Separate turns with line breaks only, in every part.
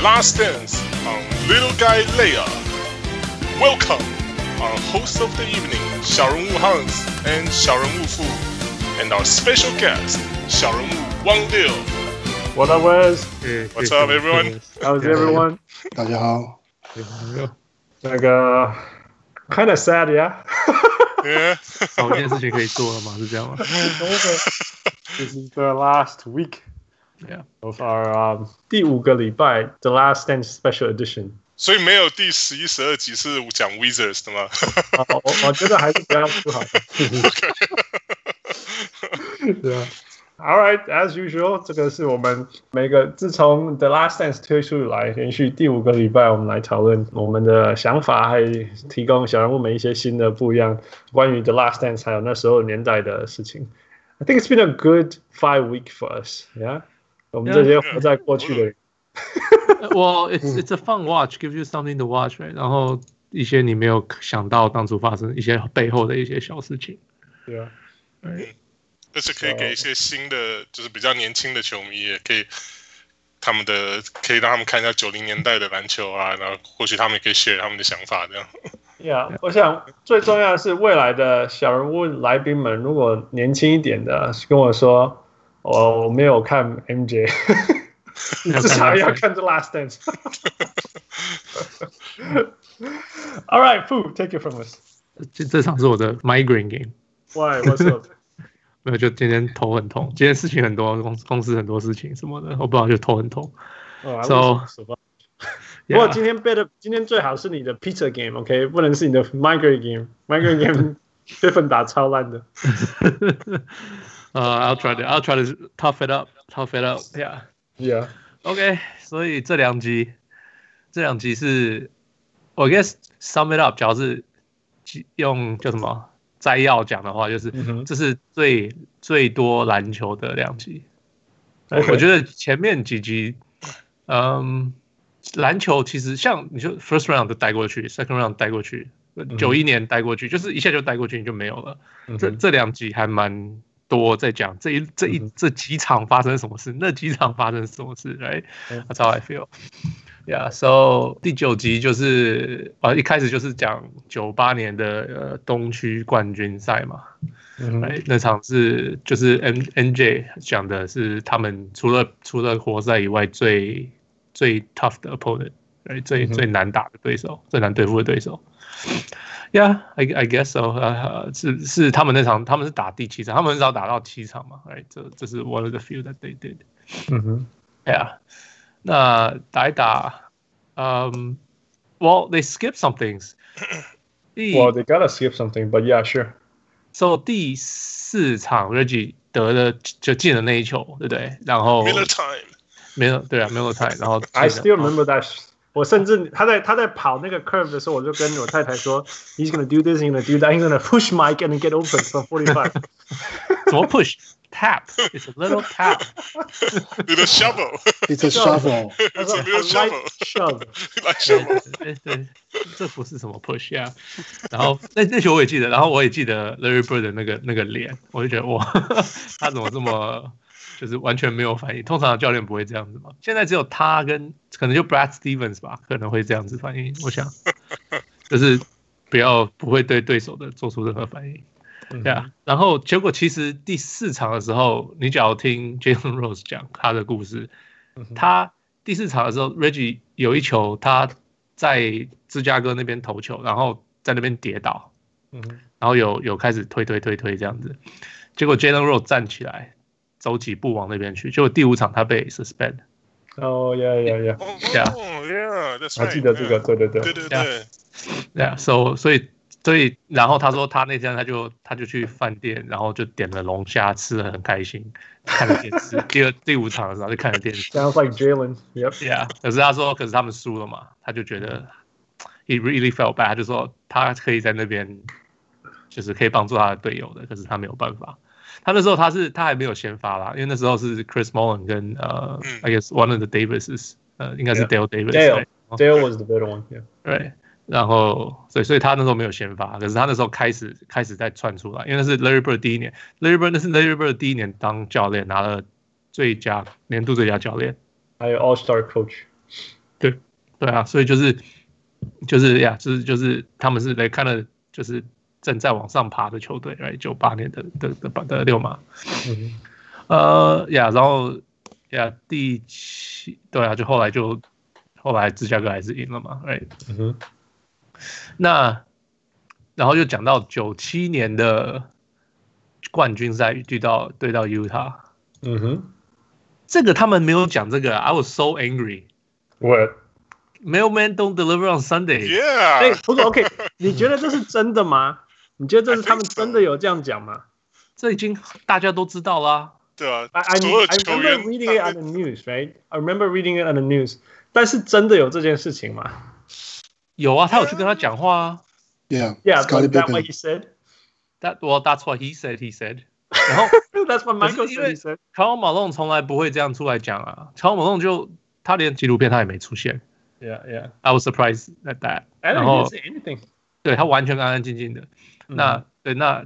Last Dance on Little Guy Leia. Welcome, our host of the evening, 小人物 Hans and 小人物 Fu, and our special guest, 小人物汪六。
What up, Wes?
What's up, everyone?
How's everyone?
大家好，
那个 kind of sad, yeah.
Yeah.
找一件事情可以做了吗？是这样吗
This is the last week
？Yeah，
of our um, 第五个礼拜 The Last Dance Special Edition。
所以没有第十一、十二集是讲 Wizards 的吗？
啊我我觉得还是不要不好。对啊。All right, as usual，这个是我们每个自从 The Last Dance 推出以来，连续第五个礼拜，我们来讨论我们的想法，还提供小人物们一些新的不一样关于 The Last Dance 还有那时候年代的事情。I think it's been a good five week for us, yeah. 我们这些活在过去的人。
well it's it's a fun watch, gives you something to watch, right？然后一些你没有想到当初发生一些背后的一些小事情。
对啊。
而且可以给一些新的，就是比较年轻的球迷，也可以他们的可以让他们看一下九零年代的篮球啊，然后或许他们也可以 share 他们的想法，这样。
Yeah，我想最重要的是未来的小人物来宾们，如果年轻一点的跟我说，我我没有看 MJ，至少要看 The Last Dance。All right, Fu, take it from us。
这这场是我的 migraine game。
Why? What's up?
没有，就今天头很痛，今天事情很多，公公司很多事情什么的，我不知道就头很痛。
Oh,
So-
不过今天 better，今天最好是你的 pizza game，OK，、不能是你的 migraine game。migraine game 被分打超烂的。
呃、uh,，I'll try to I'll try to tough it up, tough it up, yeah.
Yeah.
OK，所以这两集，这两集是，我 guess sum it up，主要是用叫什么摘要讲的话，就是、这是最最多篮球的两集。我觉得前面几集，嗯，篮球其实像你说 first round 都带过去，second round 带过去，九一年带过去，就是一下就带过去，你就没有了。这这两集还蛮多在讲这一这一这几场发生什么事，那几场发生什么事？
嗯
That's how I feel. Yeah, so 第九集就是啊，一开始就是讲九八年的呃东区冠军赛嘛。
嗯哼
right? 那场是就是 N N J 讲的是他们除了除了活塞以外最最 tough 的 opponent，right? 最、
嗯哼
最难打的对手，最难对付的对手。Yeah, I I guess so. 呃、uh,，是是他们那场他们是打第七场，他们很少打到七场嘛，right？这这是 one of the few that they did.
嗯哼
Yeah，那打一打，嗯、um,，Well they skip some things 第。
Well, they gotta skip something, but yeah, sure.
So 第四场 Reggie 得了就进了那一球，对不对？然后
Miller time，
没有对啊，没有 time，然后
I still remember that. 我甚至他在他在跑那个 curve 的时候，我就跟我太太说，He's gonna do this, he's gonna do that, he's gonna push Mike and get open for forty five.
怎么 push tap? It's a little tap.
你的
shovel，It's a shovel.
It's a real
"A light
shovel."
shove.
来 shovel，
对对，这不是什么 push 呀、然后那那球我也记得，然后我也记得 Larry Bird 的那个那个脸，我就觉得哇，他怎么这么就是完全没有反应？通常教练不会这样子嘛。现在只有他跟可能就 Brad Stevens 吧，可能会这样子反应。我想 就是不要不会对对手的做出任何反应。对啊，然后结果其实第四场的时候，你只要听 Jalen Rose 讲他的故事，他第四场的时候，Reggie 有一球他在芝加哥那边投球，然后在那边跌倒，
嗯
然后有有开始推推推推这样子，结果 Jalen Rose 站起来走几步往那边去，结果第五场他被 suspend。
Oh yeah yeah yeah.
哦
Yeah.
yeah，that's
我记得这个，对对对
对对
Yeah.
对，
对啊，所所以所以然后他说他那天他就他就去饭店，然后就点了龙虾，吃的很开心，看了电视。第二第五场的时候就看了电视。
Sounds like Jalen. Yep.
Yeah，可是他说，可是他们输了嘛，他就觉得 he really felt bad，他就说他可以在那边，就是可以帮助他的队友的，可是他没有办法。他那时候他是他还没有先发啦，因为那时候是 Chris Mullin 跟呃、
嗯
I guess one of the Davises，呃，应该是 Dale Davis。
Dale Dale was the better one.
对，然后所以所以他那时候没有先发，可是他那时候开始开始在窜出来，因为那是 Larry Bird 第一年，Larry Bird 那是 Larry Bird 第一年当教练拿了最佳年度最佳教练。
还有 All Star coach.
对对啊，所以就是就是呀，就是就是他们是来看了，就是正在往上爬的球队，来九八年的的的的，的六马，嗯，呃呀，然后呀第七对啊，就后来就后来芝加哥还是赢了嘛，哎，嗯哼，那然后又讲到九七年的冠军赛对到对到 Utah，嗯哼，这个他们没有讲这个，I was so angry。
What?
Mailman don't deliver on Sunday.
Yeah.
哎，不过 OK，你觉得这是真的吗？你觉得这是他们真的有这样讲吗？
这已经大家都知道啦。
对啊。
I I remember reading it on the news, right? I remember reading it on the news. 但是真的有这件事情吗？
有啊，他有去跟他讲话啊。
Yeah.
Yeah. That what he said?
That well, that's what he said. He said. 然后
That's what Michael said. He said.
Karl Malone 从来不会这样出来讲啊。Karl Malone 就。他连纪录片他也没出现。
Yeah, yeah.
I was surprised at that.
然后 anything.
对他完全安安静静的。那对那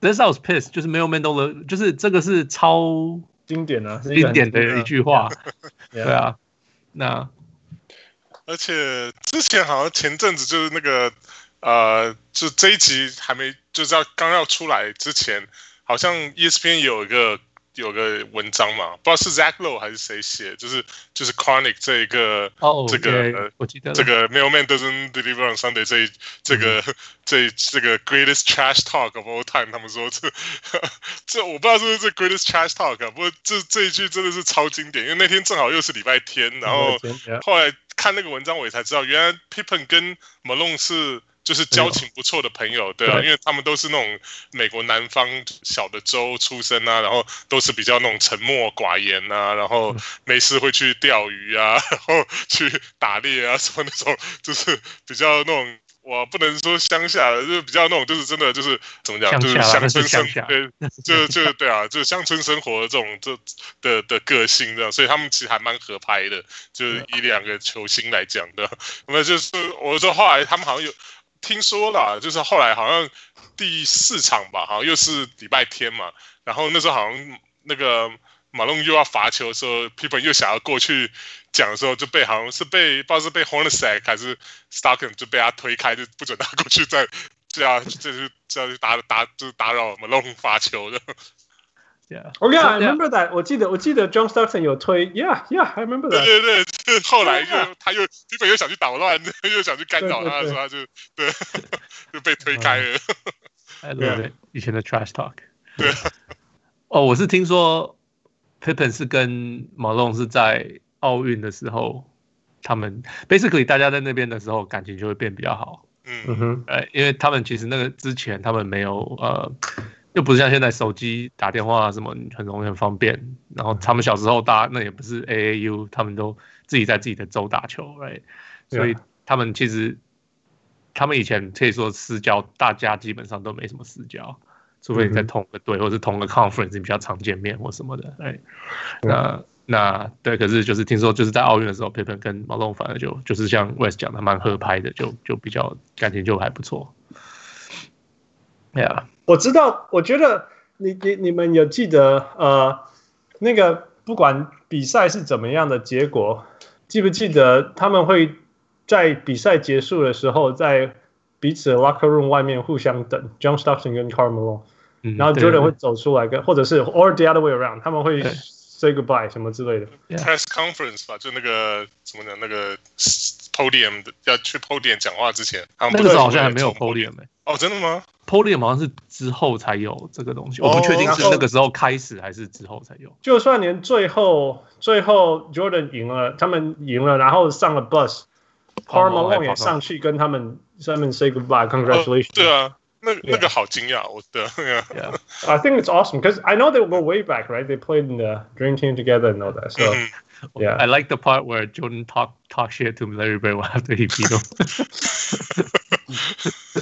，This was pissed，就是没有都了，就是这个是超
经典的
经典的一句话。对啊，那
而且之前好像前阵子就是那个呃，就这一集还没就是要刚要出来之前，好像 ESPN 有一个。有个文章嘛，不知道是 Zach Lowe 还是谁写，就是就是 Chronic 这一个
，oh,
这个
yeah, 我记得
这个 Mailman doesn't deliver on Sunday 这这个、嗯、这这个 Greatest Trash Talk of all time，他们说这这我不知道是不是这 Greatest Trash Talk，啊不过这这一句真的是超经典，因为那天正好又是礼拜天，然后后来看那个文章我也才知道，原来 Pippen 跟 Malone 是。就是交情不错的朋友，对啊，因为他们都是那种美国南方小的州出身啊，然后都是比较那种沉默寡言啊，然后没事会去钓鱼啊，然后去打猎啊，什么那种，就是比较那种，我不能说乡下的，就是比较那种，就是真的就是怎么讲，就是乡村生活，对，就就对啊，就是乡村生活的这种这的的个性这样，所以他们其实还蛮合拍的，就是以两个球星来讲的，那就是我说后来他们好像有。听说了，就是后来好像第四场吧，好像又是礼拜天嘛，然后那时候好像那个马龙又要罚球的时候，Pippen 又想要过去讲的时候，就被好像是被不知道是被 Hornacek 还是 stock，就被他推开，就不准他过去再这样，就是这样就打打就是打扰马龙罚球的。
yeah oh yeah i remember that. 我记得我记得 john stockson 有推 yeah yeah i remember that.
对对对后来就他又基本又想去捣乱 又想去干扰他是他就对 就被推开了。
I love it. 以前的 trash talk.
对。
哦我是听说 pippen 是跟毛龙是在奥运的时候他们 basically 大家在那边的时候感情就会变比较好。嗯。哼。哎因为他们其实那个之前他们没有呃又不是像现在手机打电话什么很容易很方便，然后他们小时候打那也不是 AAU，他们都自己在自己的州打球，right？所以他们其实他们以前可以说私交，大家基本上都没什么私交，除非你在同个队或是同个 conference 你比较常见面或什么的，哎，那那对，可是就是听说就是在奥运的时候，Pippen 跟 Malone 反而就就是像 West 讲的蛮合拍的，就就比较感情就还不错，对啊。
我知道，我觉得你你你们有记得呃，那个不管比赛是怎么样的结果，记不记得他们会在比赛结束的时候，在彼此的 locker room 外面互相等，John Stockton 跟 Karl Malone，然后 Jordan 会走出来跟，或者是 or the other way around，他们会 say goodbye 什么之类的。
Press conference 吧，就那个怎么讲，那个 podium 要去 podium 讲话之前，
那个时候好像还没有 podium 哎。
哦，真的吗？
Podium 好像是之后才有这个东西，我不确定是那个时候开始还是之后才有。
就算连最后最后 Jordan 赢了，他们赢了，然后上了 bus，Karl Malone 也上去跟他们上面 say goodbye，congratulations。
对啊，那那个好惊讶，我的。
I think it's awesome because I know they go way back, right? They played in the Dream Team together and all that. So yeah,
I like the part where Jordan talk talk shit to Larry Bird after he beat him.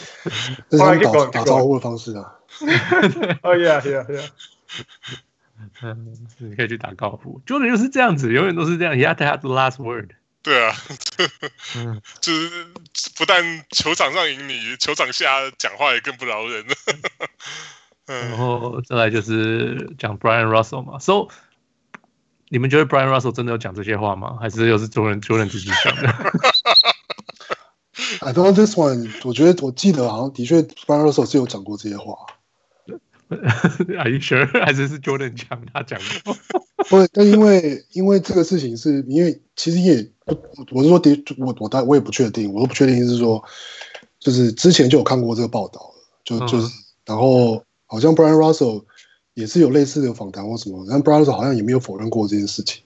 这是打打招呼的方式啊！
哦，Yeah，Yeah，Yeah。
嗯，你可以去打高尔夫。Jordan 就是这样子，永远都是这样。He had to have the last word。
对啊，就是不但球场上赢你，球场下讲话也更不饶人。
然后再来就是讲 Brian Russell 嘛。So，你们觉得 Brian Russell 真的有讲这些话吗？还是又是 Jordan Jordan 自己讲的？
I don't know this one，我觉得我记得好像的确 Brian Russell 是有讲过这些话。
Are you sure？还是是 Jordan 讲他讲过？
不，但因为因为这个事情是因为其实也不，我是说的，我我当我也不确定，我都不确定是说，就是之前就有看过这个报道了，就就是、嗯、然后好像 Brian Russell 也是有类似的访谈或什么，但 Brian Russell 好像也没有否认过这件事情。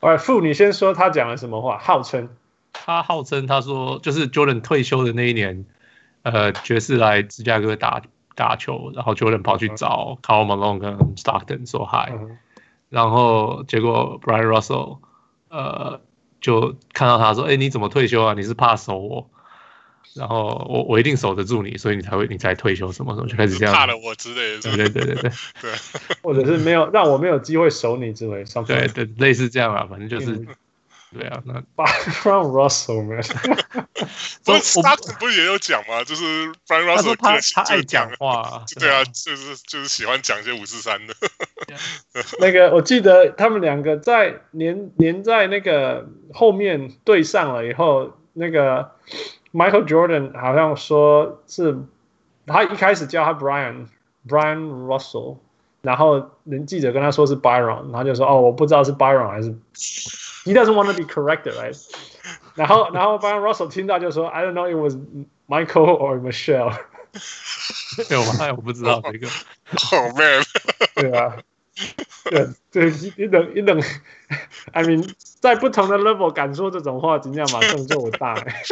哎，傅，你先说他讲了什么话？号称
他号称他说就是 Jordan 退休的那一年，呃，爵士来芝加哥打。打球，然后 Jordan 跑去找 c a r l Malone 跟 Stockton 说 hi，、嗯、然后结果 Brian Russell 呃就看到他说，哎，你怎么退休啊？你是怕守我？然后我我一定守得住你，所以你才会你才退休什么什么，就开始这样。
怕了我之类的。
对对对对对。
对
或者是没有让我没有机会守你之类的。
对对，类似这样啊，反正就是。嗯对啊，那
Brian Russell 没
不是 Stockton 不是也有讲吗？就是 Brian Russell
他他爱讲话，
对啊，就是就是喜欢讲一些五四三的。
那个我记得他们两个在连连在那个后面对上了以后，那个 Michael Jordan 好像说是他一开始叫他 Bryan Bryan Russell，然后人记者跟他说是 Byron，然后就说哦，我不知道是 Byron 还是。He doesn't want to be corrected, right? 然后，然后 Bryan Russell 听到就说：“I don't know, it was Michael or Michelle。”
没有吗？我不知道这个。
Oh man！
对啊，对对，一等一等，I mean，在不同的 level 敢说这种话，怎样马上就我大、欸。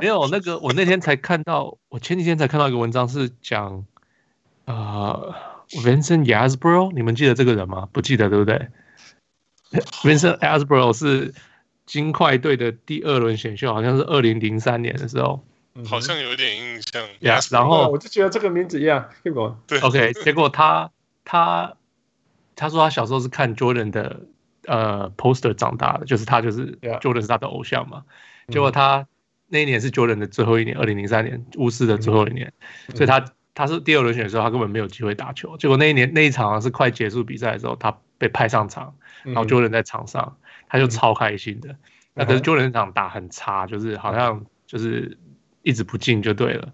没有那个，我那天才看到，我前几天才看到一个文章，是讲呃，Vincent Yasbro，你们记得这个人吗？不记得，对不对 Vincent Asbro 是金块队的第二轮选秀，好像是二零零三年的时候，
好像有点印象。
Yeah, 然后
我就觉得这个名字一样，结果
对
，OK，结果他他他说他小时候是看 Jordan 的呃 poster 长大的，就是他就是 Jordan 是他的偶像嘛。Yeah. 结果他那一年是 Jordan 的最后一年，二零零三年巫师的最后一年，所以他他是第二轮选的时候，他根本没有机会打球。结果那一年那一场是快结束比赛的时候，他被派上场。然后 Jordan 在场上，他就超开心的。那可是 Jordan 那场打很差，就是好像就是一直不进就对了。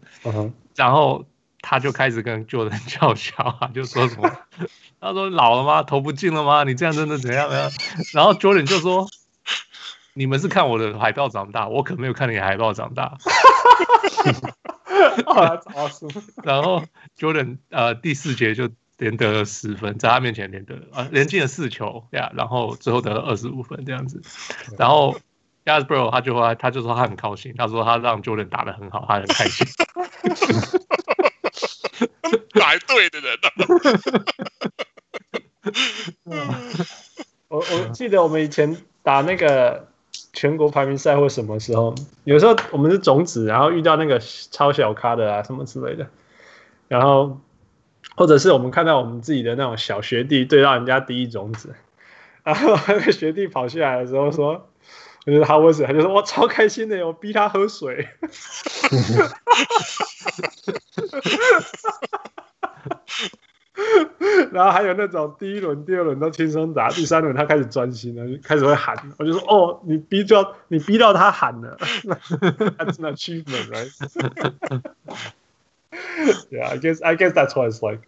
然后他就开始跟 Jordan 叫嚣，就说什么？他说老了吗？投不进了吗？你这样真的怎样呢？然后 Jordan 就说：“你们是看我的海报长大，我可没有看你海报长大。” 然后 Jordan 呃第四节就。连得了十分，在他面前连得了啊，连进了四球呀，然后最后得了二十五分这样子。然后 Yasbro 他就说，他就说他很高兴，他说他让 Jordan 打得很好，他很开心。
来对的人
啊！我我记得我们以前打那个全国排名赛或什么时候，有时候我们是种子，然后遇到那个超小咖的啊什么之类的，然后。或者是我们看到我们自己的那种小学弟对到人家第一种子，然后那个学弟跑下来的时候说：“我觉得他为什么？”他就说：“我超开心的，我逼他喝水。”然后还有那种第一轮、第二轮都轻松打，第三轮他开始专心了，开始会喊。我就说：“哦，你逼到你逼到他喊了。”That's an achievement, right? Yeah, I guess I guess that's what it's like.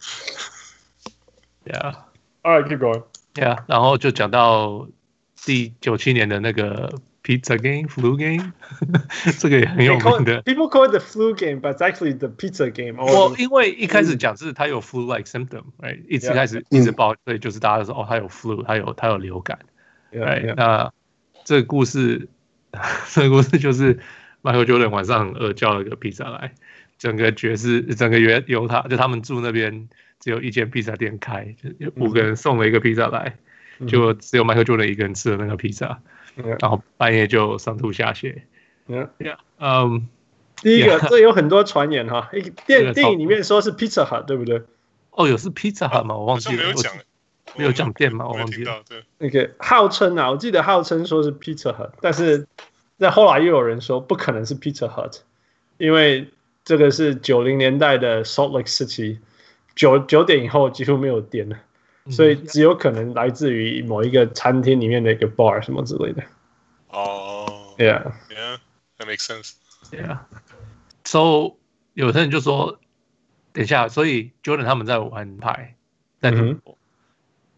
Yeah.
All right, keep going.
Yeah. 然后就讲到第九七年的那个 Pizza Game, Flu Game，这个也很有名的。
People call it the flu game, but it's actually the pizza game.
我因为一开始讲是他有 flu-like symptom，right？一直开始一直报，所以就是大家说哦，他有 flu，他有他有流感。Right？那这个故事，这个故事就是 Michael Jordan 晚上很饿，叫了个披萨来。整个爵士，整个犹犹他，就他们住那边只有一间披萨店开，就五个人送了一个披萨来，嗯、就只有迈克尔乔丹一个人吃了那个披萨，嗯、然后半夜就上吐下泻。嗯，嗯，
第一个这有很多传言哈，电电影里面说是 Pizza Hut 对不对？
哦，有是 Pizza Hut 吗？我忘记了，没有讲，没有讲店吗？我忘记了。
对，
那个号称啊，我记得号称说是 Pizza Hut，但是在后来又有人说不可能是 Pizza Hut，因为。这个是九零年代的 Salt Lake City，九九点以后几乎没有电了，所以只有可能来自于某一个餐厅里面的一个 bar 什么之类的。
哦、
oh，Yeah，Yeah，that
makes sense.
Yeah.。So 有的人就说，等一下，所以 Jordan 他们在玩牌，在赌博，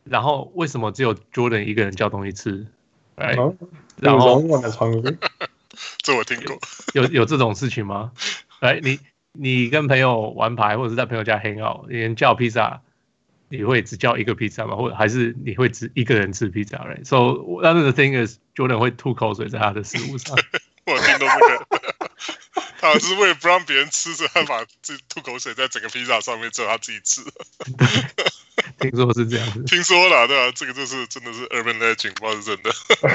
然后为什么只有 Jordan 一个人叫东西吃？哎，然后
这我听过，
有有这种事情吗？哎，你你跟朋友玩牌，或者是在朋友家 hang out，你人叫披萨，你会只叫一个披萨吗？或者还是你会只一个人吃披萨？Right？So another thing is Jordan 会吐口水在他的食物上。
我听到这个，他是为了不让别人吃，所以他把自己吐口水在整个披萨上面，只有他自己吃。
听说是这样子，
听说了，对吧、啊？这个就是真的是 urban legend，不知道是真的。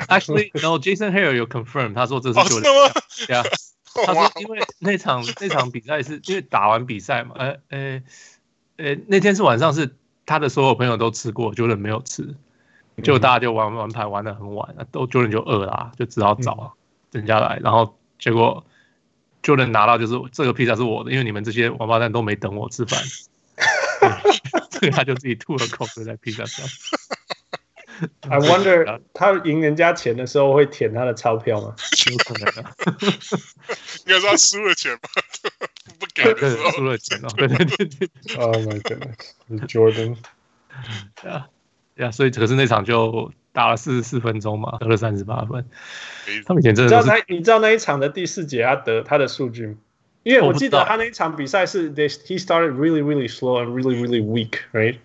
Actually, no，Jason Hare 有 confirm，他说这是 Jordan。
哦、是
吗？他说因为那场那场比赛是因为打完比赛嘛，呃呃呃，那天是晚上，是他的所有朋友都吃过，Jordan 没有吃，就大家就玩玩牌玩的很晚，都 Jordan 就饿了、啊，就只好找人家来，然后结果 Jordan 拿到就是这个披萨是我的，因为你们这些王八蛋都没等我吃饭。所以他就自己吐了口水在披萨上。
I wonder 他赢人家钱的时候会舔他的钞票吗？
有可能啊。
应该是他输了钱吧？不给的时候
输了钱哦。对对对对。
Oh my goodness，Jordan。
呀呀，所以可是那场就打了四十四分钟嘛，得了三十八分。他们以前真的是。
你知道那你知道那一场的第四节他得他的数据吗？因为我记得他那一场比赛是 he started really really slow and really really weak, right？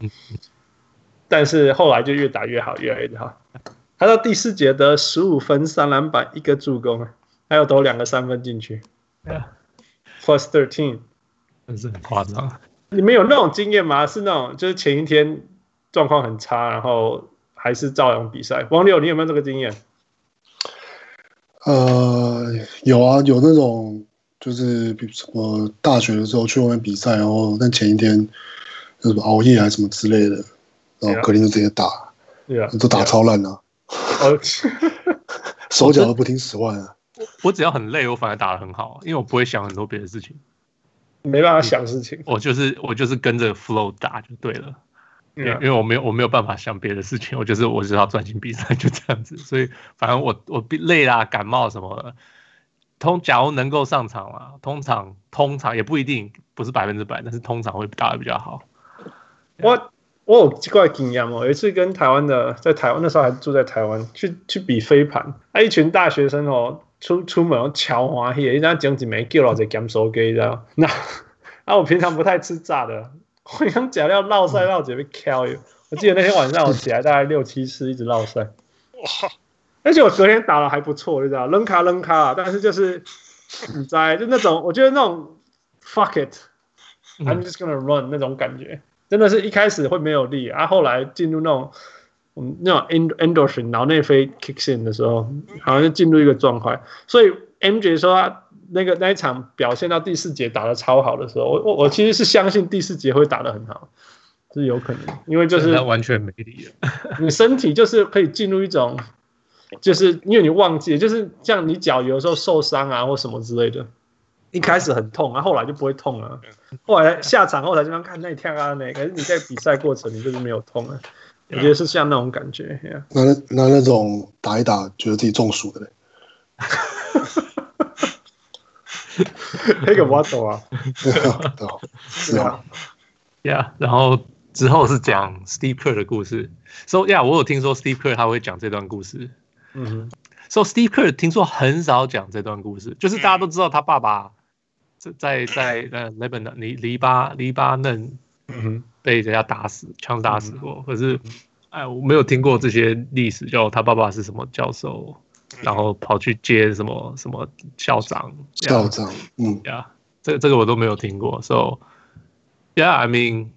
但是后来就越打越好，越来越好。他到第四节得十五分、三篮板、一个助攻，还有投两个三分进去。Plus thirteen，
真是很夸张。
你们有那种经验吗？是那种就是前一天状况很差，然后还是照样比赛。王六，你有没有这个经验？
呃，有啊，有那种。就是比如什么大学的时候去外面比赛，然后但前一天就什么熬夜还是什么之类的，然后隔天就直接打，
对啊，
都打超烂啊，手脚都不听使唤啊。
我只要很累，我反而打得很好，因为我不会想很多别的事情，
没办法想事情。
我就是我就是跟着 flow 打就对了，因为因为我没有我没有办法想别的事情，我就是我只要专心比赛就这样子，所以反正我我累啦、感冒什么的。通假如能够上场啊，通常通常也不一定不是百分之百，但是通常会打得比较好。
我我有奇怪经验哦，有一次跟台湾的在台湾那时候还住在台湾，去去比飞盘，啊一群大学生哦出出门超欢喜，人家讲几枚叫老子减手给，知道？那啊我平常不太吃炸的，我用假料烙赛烙姐被敲哟。我记得那天晚上我起来大概六七次一直烙赛。哇！而且我昨天打的还不错，就这样扔卡扔卡，但是就是你在就那种，我觉得那种 fuck it，I'm just gonna run 那种感觉，真的是一开始会没有力，啊，后来进入那种嗯那种 endorphin 脑内啡 kicks in 的时候，好像就进入一个状态。所以 MJ 说他那个那一场表现到第四节打的超好的时候，我我我其实是相信第四节会打的很好，是有可能，因为就是
他完全没力了，
你身体就是可以进入一种。就是因为你忘记，就是像你脚有时候受伤啊或什么之类的，一开始很痛啊，后来就不会痛了。后来下场后来经常看那跳啊那，可是你在比赛过程你就是没有痛啊。我觉得是像那种感觉。
那那那种打一打觉得自己中暑的嘞？
那个我懂 啊，
是啊
，Yeah，然后之后是讲 Steve Kerr 的故事。So Yeah，我有听说 Steve Kerr 他会讲这段故事。嗯哼，So Steve Kerr 听说很少讲这段故事，就是大家都知道他爸爸在在在呃黎巴嫩黎黎巴黎巴嫩，嗯，被人家打死枪打死过。可是，哎，我没有听过这些历史，就他爸爸是什么教授，然后跑去接什么什么校长，
校长，嗯，
呀，这这个我都没有听过。So yeah，I mean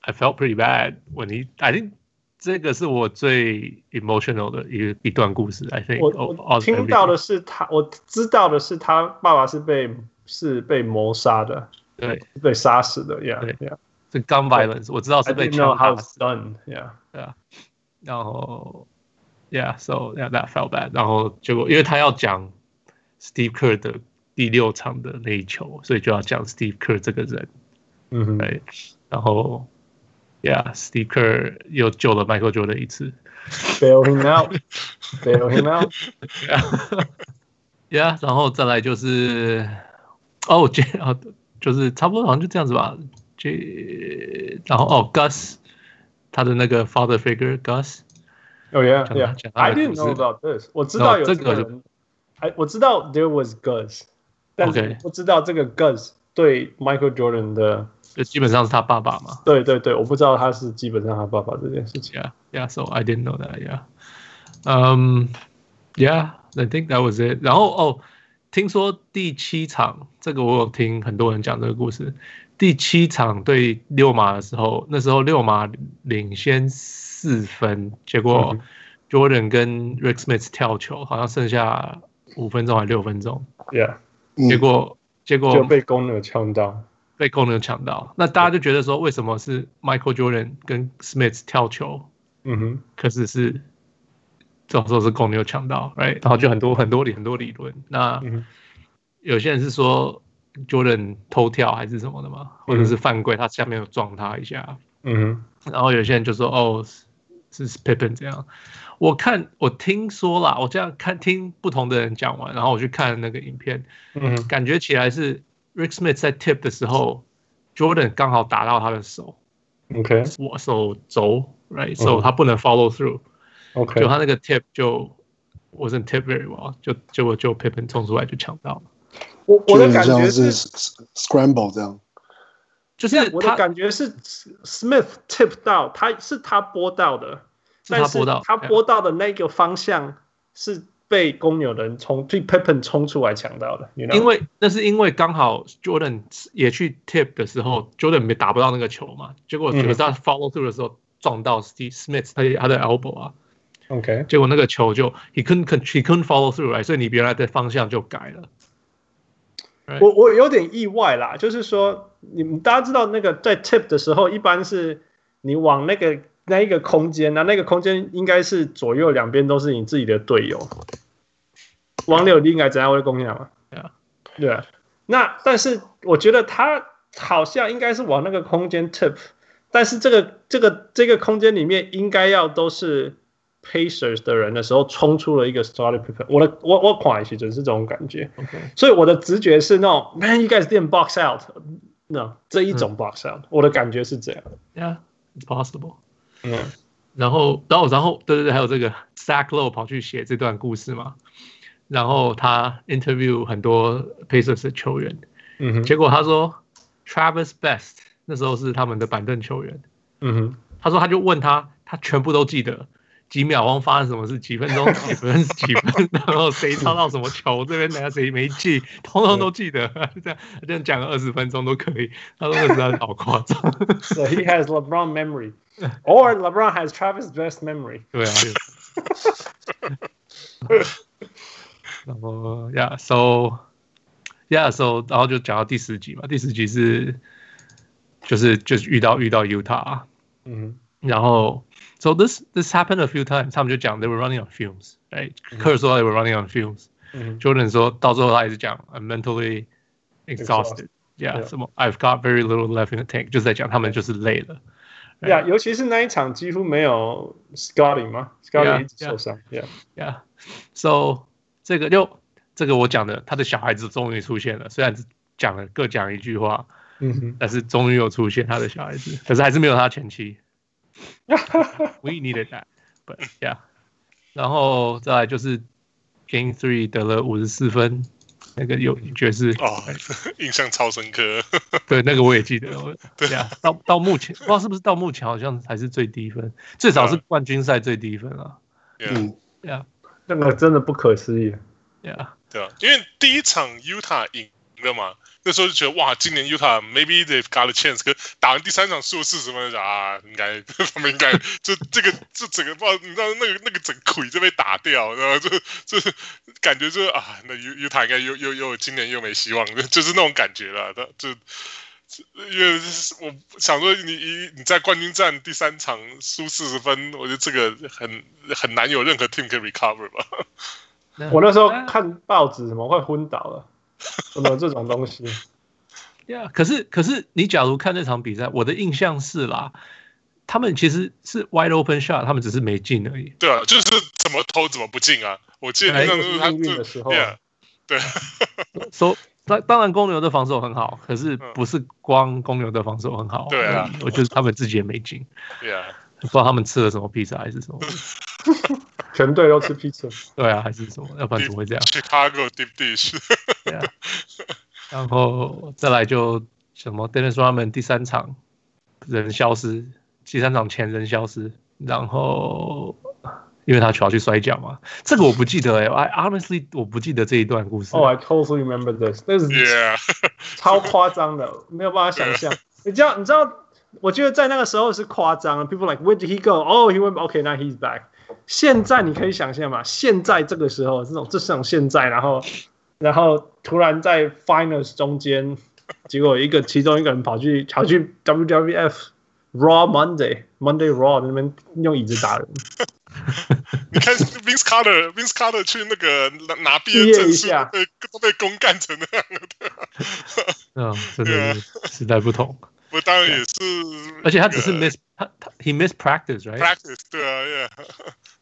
I felt pretty bad when he I think。这个是我最 emotional 的一一段故事。I think
我我听到的是他，我知道的是他爸爸是被是被谋杀的，
对，
被杀死的。
，Yeah，Yeah，是 gun violence，我知道是被枪打死。
Yeah，
对啊。然后，Yeah，so yeah that felt bad。然后结果，因为他要讲 Steve Kerr 的第六场的那一球，所以就要讲 Steve Kerr 这个人。嗯哼，对。然后。Yeah，Steve Kerr 又救了 Michael Jordan 一次。
Bail him out. Bail him
out.，Yeah，然后再来就是哦，这啊，就是差不多好像就这样子吧。这然后哦，Gus，他的那个 father figure Gus。
哦，Yeah，Yeah，I didn't know about this。我知道有这个人，哎，我知道 there was Gus，但是不知道这个 Gus 对 Michael Jordan 的。
就基本上是他爸爸嘛？
对对对，我不知道他是基本上他爸爸这件事情。
Yeah, yeah. So I didn't know that. Yeah. Um, yeah. I think that was it. 然后哦， 听说第七场这个我有听很多人讲这个故事。第七场对六马的时候，那时候六马领先四分，结果 Jordan 跟 Rick Smith 跳球，好像剩下五分钟还六分钟。
Yeah.
结果结果
就被公牛抢到。
被公牛抢到，那大家就觉得说，为什么是 Michael Jordan 跟 Smith 跳球？
嗯哼，
可是是这时候是公牛抢到，right？然后就很多很多理很多理论。那有些人是说 Jordan 偷跳还是什么的嘛，或者是犯规，他下面有撞他一下。
嗯
哼，然后有些人就说，哦，是 Pippen 这样。我看我听说啦，我这样看听不同的人讲完，然后我去看那个影片，
嗯，
感觉起来是。Rick Smith 在 tip 的时候，Jordan 刚好打到他的手
，OK，
我手肘 uh huh. 他不能 follow through，OK，、就他那个 tip 就，我正 tip very well，就结果就 Pippen 冲出来就抢到了。
我我的感觉是
scramble 这样，
就是我的感觉是 Smith tip 到，他是他拨到的，但
是他播到
他拨到的那个方向是被公牛人从被 Pippen 冲出来抢到的。
因为那是因为刚好 Jordan 也去 tip 的时候，Jordan 没打不到那个球嘛，结果他 follow through 的时候撞到 Smith 他他的 elbow 啊。
，OK，
结果那个球就 he couldn't he couldn't follow through，、right? 所以你原来的方向就改了。
Right? 我我有点意外啦，就是说你们大家知道那个在 tip 的时候，一般是你往那个。那一个空间，那那个空间应该是左右两边都是你自己的队友。王六应该怎样会攻下吗？对啊，对啊。那但是我觉得他好像应该是往那个空间 tip，但是这个这个这个空间里面应该要都是 Pacers 的人的时候，冲出了一个 Scottie Pippen。我的我我看其实是这种感觉。
OK，
所以我的直觉是那种 Man you guys didn't box out，no 这一种 box out，、嗯、我的感觉是这样。
Yeah，it's possible。
嗯，
然后，然后，然后，对对对，还有这个 Zach Lowe 跑去写这段故事嘛，然后他 interview 很多 Pacers 的球员，
嗯哼，
结果他说 Travis Best 那时候是他们的板凳球员，
嗯哼，
他说他就问他，他全部都记得。几秒钟发生什么事？几分钟几分几分？然后谁抄到什么球？这边哪个谁没记？通通都记得。就这样这样讲个二十分钟都可以。他说实在好夸张。
So he has LeBron memory, or LeBron has Travis best memory。
对啊。然后，Yeah，so Yeah，so 然后就讲到第十集嘛。第十集是就是就是遇到遇到 Utah。
嗯。
然后。So this this happened a few times。他们就讲 they were running on fumes，哎，科尔说 they were running on fumes。Jordan 说到最后他一直讲 I'm mentally exhausted，yeah，什么 I've got very little left in the tank，就是在讲他们就是累了。
呀，尤其是那一场几乎没有 Scottie 嘛，Scottie 一直受伤。
Yeah，yeah，so 这个就这个我讲的，他的小孩子终于出现了，虽然讲了各讲一句话，
嗯哼，
但是终于有出现他的小孩子，可是还是没有他前妻。 We needed that, but yeah。然后再来就是 Game Three 得了五十四分，那个有爵士
哦，印象超深刻。
对，那个我也记得。
对
呀，到到目前不知道是不是到目前好像还是最低分，最少是冠军赛最低分啊。
嗯，
呀，
那个真的不可思议。
呀，
对啊，因为第一场 Utah 赢了嘛。那时候就觉得哇，今年 Utah maybe they've got a chance。可打完第三场输四十分就啊，应该 他们应该就这个就整个不知道，你知道那个那个整个腿就被打掉，然后就就感觉就啊，那 Utah 应该又又又今年又没希望，就是那种感觉了。他就因为我想说你你你在冠军战第三场输四十分，我觉得这个很很难有任何 team 可以 recover 吧。
我那时候看报纸怎么会昏倒了？什么这种东西？
呀，yeah, 可是可是你假如看那场比赛，我的印象是啦，他们其实是 wide open shot，他们只是没进而已。
对啊，就是怎么投怎么不进啊！我记得那时候他就，对啊，对，
说当当然公牛的防守很好，可是不是光公牛的防守很好。
对啊，
我觉得他们自己也没进。
对啊，
不知道他们吃了什么披萨还是什么。
全队都吃披萨。
对啊，还是什么？要不然怎么会这样
？Chicago deep dish。
然后再来就什么？Dennis Rodman 第三场人消失，第三场前人消失，然后。因为他跑去摔跤嘛，这个我不记得哎、欸、，I honestly 我不记得这一段故事。
哦、oh,，I totally remember this，this yeah 超夸张的，没有办法想象。你知道，你知道，我觉得在那个时候是夸张。People like where did he go? Oh, he went. Okay, now he's back. 现在你可以想象嘛？现在这个时候，这种这种现在，然后然后突然在 finals 中间，结果一个其中一个人跑去跑去 WWF Raw Monday Monday Raw 那边用椅子打人。
你看 Vince Carter，Vince Carter 去那个拿拿毕业证书，被都被公干成那样的。
嗯，真的时代不同。
不，当然也是。
而且他只是 miss 他他 he miss practice，right？Practice，
对啊，yeah。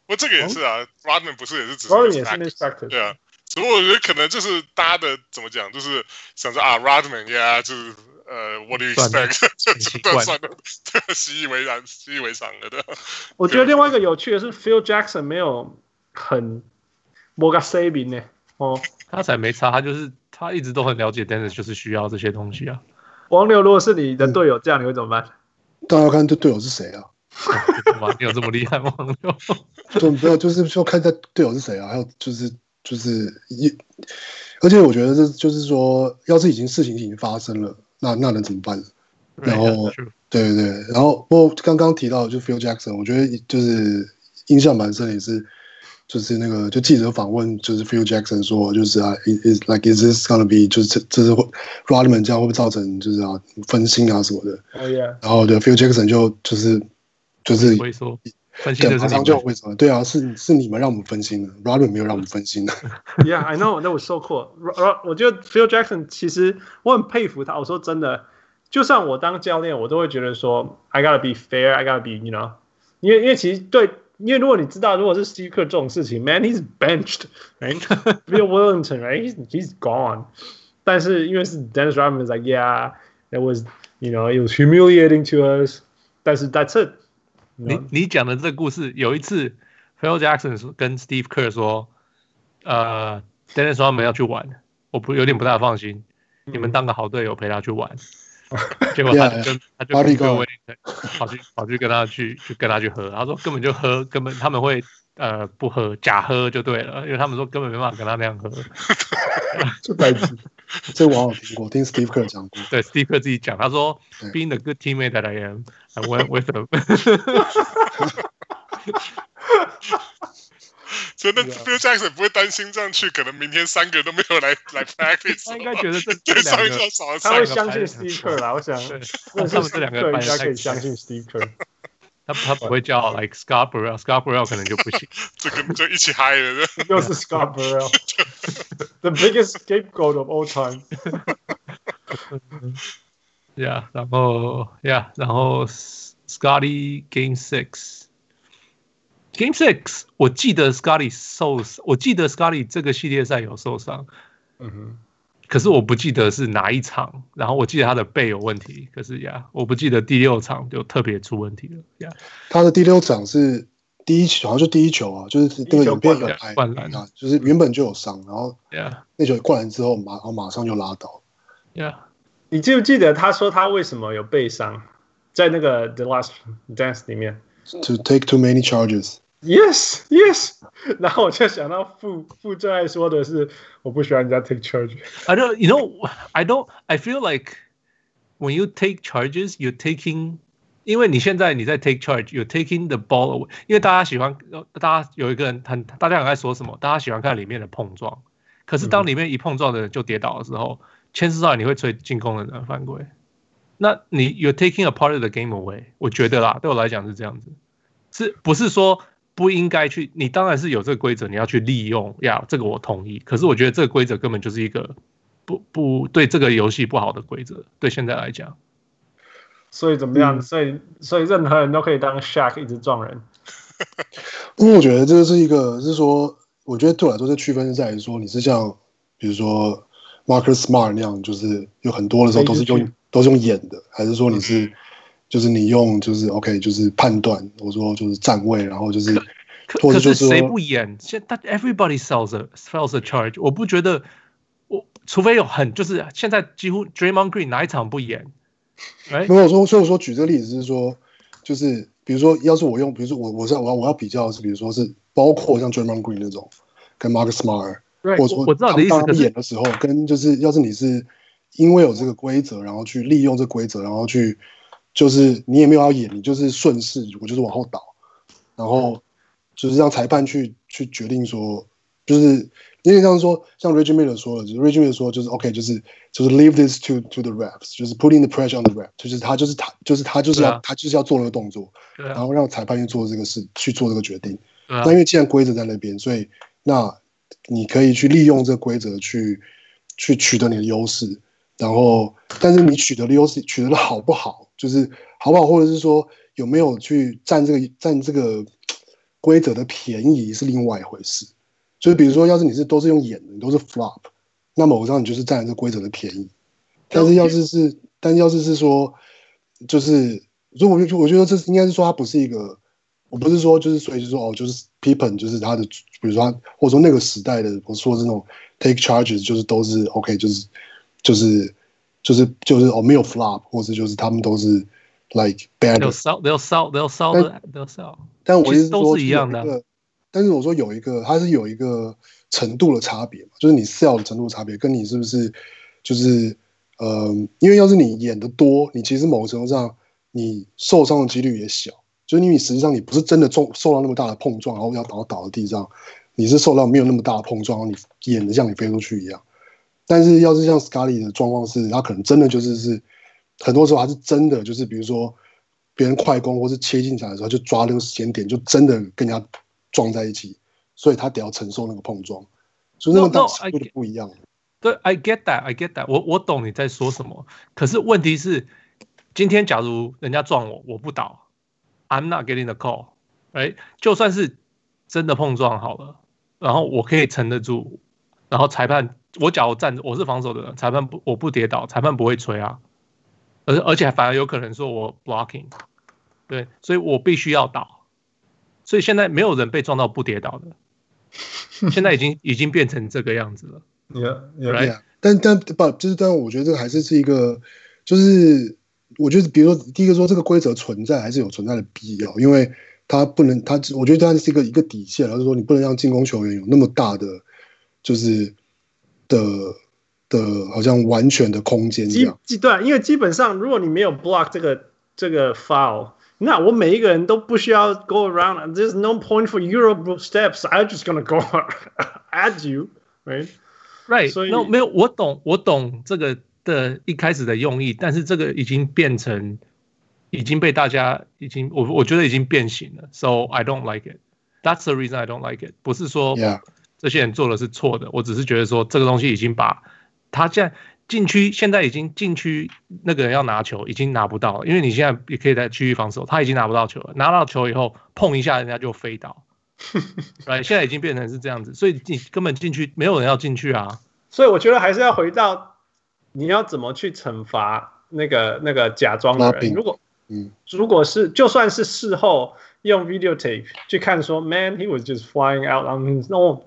不，这个也是啊，Rodman 不是也是只是
miss practice，
对啊。只不过我觉得可能就是大家的怎么讲，就是想着啊，Rodman 呀，就是。呃，What do you expect？算了，习以为然，习以为常了的。
我觉得另外一个有趣的是，Phil Jackson 没有很摩根 saving 呢。哦，
他才没差，他就是他一直都很了解，Dennis 就是需要这些东西啊。
王六，如果是你的队友这样，你会怎么办？
大家看这队友是谁啊？
哇 你有这么厉害吗？王六？
就没有，就是说看这队友是谁啊？还有就是就是一，而且我觉得这就是说，要是已经事情已经发生了。那那能怎么办？然后对对对，然后不过刚刚提到就 Phil Jackson，我觉得就是印象蛮深的，也是就是那个就记者访问，就是 Phil Jackson 说，就是啊，is like is this gonna be 就是这这是 Rodman 这样会不会造成就是啊分心啊什么的
？Oh yeah.
然后对 Phil Jackson 就就是就是
分心的是
就为什么？对啊，是是你们让我们分心的，Rodman 没有让我们分心的。
Yeah, I know. That was so cool. 我觉得 Phil Jackson 其实我很佩服他。我说真的，就算我当教练，我都会觉得说，I gotta be fair. I gotta be, you know. 因为因为其实对，因为如果你知道，如果是 Steve Kerr 这种事情，Man, he's benched. Right? Bill Wellington, right? He's he's gone. 但是因为是 Dennis Rodman, is like, yeah, it was, you know, it was humiliating to us. 但是 that's it.
你你讲的这个故事，有一次，Phil Jackson 跟 Steve Kerr 说，呃，Dennis Rodman 要去玩，我不有点不大放心，你们当个好队友陪他去玩，结果他就跟他就跟各位跑去跑去跟他去去跟他去喝，他说根本就喝根本他们会呃不喝假喝就对了，因为他们说根本没办法跟他那样喝，
就白痴。这我好听过，听 Steve Kerr 讲过。
对，Steve Kerr 自己讲，他说，Being the good teammate that I am, I went with them。
所以那 Phil Jackson 不会担心这样去，可能明天三个都没有来来 practice。
他应该觉得这
对上一场少了，
他会相信 Steve Kerr 啦。我想，他们这两个应该可以相信 Steve Kerr。
他他不会叫 like Scott Burrell，Scott Burrell 可能就不行。
这个就一起嗨了，
又是 Scott Burrell，the biggest scapegoat of all time。
Yeah，然后 Yeah，然后 Scotty Game Six，Game Six，我记得 Scotty 受，我记得 Scotty 这个系列赛有受伤。嗯哼。 可是我不记得是哪一场，然后我记得他的背有问题。可是呀，我不记得第六场就特别出问题了呀。
他的第六场是第一球，好像就第一球啊，就是那个影片有拍，灌篮，就是原本就有伤，然后呀，那球灌篮之后马，然后马上就拉倒。
呀，
你记不记得他说他为什么有背伤？在那个 The Last Dance 里面
，To take too many charges。
Yes, yes。然后我就想到傅傅最爱说的是，我不喜欢人家 take
charge。I don't, you know, I don't. I feel like when you take charges, you're taking，因为你现在你在 take charge, you're taking the ball away。因为大家喜欢，大家有一个人很，大家很爱说什么？大家喜欢看里面的碰撞。可是当里面一碰撞的人就跌倒的时候，牵涉到你会吹进攻的人犯规。那你 you're taking a part of the game away。我觉得啦，对我来讲是这样子，是不是说？ 不应该去，你当然是有这个规则，你要去利用呀，这个我同意。可是我觉得这个规则根本就是一个不不对这个游戏不好的规则，对现在来讲。
所以怎么样？嗯、所以所以任何人都可以当 shark 一直撞人。
因为我觉得这个是一个，是说，我觉得对我来说，这区分是在于说，你是像比如说 Marcus Smart 那样，就是有很多的时候都是用都是用演的，还是说你是、嗯、就是你用就是 OK 就是判断，我说就是站位，然后就是
可或者就是谁不演？现在 Everybody sells a sells a charge，我不觉得我除非有很就是现在几乎 Draymond Green 哪一场不演？
哎，没有说，所以我说举这个例子是说，就是比如说要是我用，比如说我我是我要我要比较的是，比如说是包括像 Draymond Green 那种跟 Marcus Smart。
Right,
或者说，他们当演的时候，跟就是，要是你是因为有这个规则，然后去利用这规则，然后去，就是你也没有要演，你就是顺势，我就是往后倒，然后就是让裁判去去决定说，就是因为像说，像 Reggie Miller 说的，就是 Reggie Miller 说，就是 OK，就是就是 leave this to to the refs，就是 putting the pressure on the refs，就是他就是他就是他就是要、啊、他就是要做那个动作，啊、然后让裁判去做这个事，去做这个决定。啊、那因为既然规则在那边，所以那。你可以去利用这个规则去去取得你的优势，然后，但是你取得的优势取得的好不好，就是好不好，或者是说有没有去占这个占这个规则的便宜是另外一回事。就是比如说，要是你是都是用演的，你都是 flop，那么我知道你就是占了这规则的便宜。但是要是是，但要是是说，就是如果我就我觉得这应该是说它不是一个。我不是说就是所以就说哦，就是 Pippen 就是他的，比如说或者说那个时代的，我说这种 take charges 就是都是 OK，就是就是就是就是哦没有 flop，或者就是他们都是 like bad。
They'll sell, they'll sell, they'll sell, they'll sell。
但我意思是说
都是一样的。
但是我说有一个，它是有一个程度的差别嘛，就是你 sell 的程度的差别，跟你是不是就是呃，因为要是你演的多，你其实某个程度上你受伤的几率也小。就是因为实际上你不是真的重受到那么大的碰撞，然后要倒倒在地上，你是受到没有那么大的碰撞，然后你演的像你飞出去一样。但是要是像 Scottie 的状况是，他可能真的就是是很多时候还是真的就是，比如说别人快攻或是切进来的时候，就抓那个时间点，就真的跟人家撞在一起，所以他得要承受那个碰撞，所以那个大尺度就不一样。
No, no, 对，I get that, I get that 我。我我懂你在说什么，可是问题是，今天假如人家撞我，我不倒。I'm not getting the call，哎，就算是真的碰撞好了，然后我可以撑得住，然后裁判我假如站着，我是防守的人，裁判不我不跌倒，裁判不会吹啊，而而且反而有可能说我 blocking，对，所以我必须要倒，所以现在没有人被撞到不跌倒的，现在已经已经变成这个样子了。
Yeah, yeah, yeah. 但但不就是但我觉得这个还是是一个就是。我觉得，比如说，第一个说这个规则存在还是有存在的必要，因为它不能，它我觉得它是一个一个底线，就是说你不能让进攻球员有那么大的，就是的的，好像完全的空间这样。
基对，因为基本上如果你没有 block 这个这个 file 那我每一个人都不需要 go around。There's no point for Euro steps. I'm just gonna go at you, right?
Right. 所以，no, 没有，我懂，我懂这个。的一开始的用意，但是这个已经变成，已经被大家已经我我觉得已经变形了，so I don't like it. That's the reason I don't like it. 不是说这些人做的是错的，我只是觉得说这个东西已经把他现在禁区现在已经禁区那个人要拿球已经拿不到了，因为你现在也可以在区域防守，他已经拿不到球了，拿到球以后碰一下人家就飞倒，来现在已经变成是这样子，所以你根本进去没有人要进去啊，
所以我觉得还是要回到。你要怎么去惩罚那个那个假装的人？如果嗯，如果是就算是事后用 videotape 去看说，man he was just flying out on his own，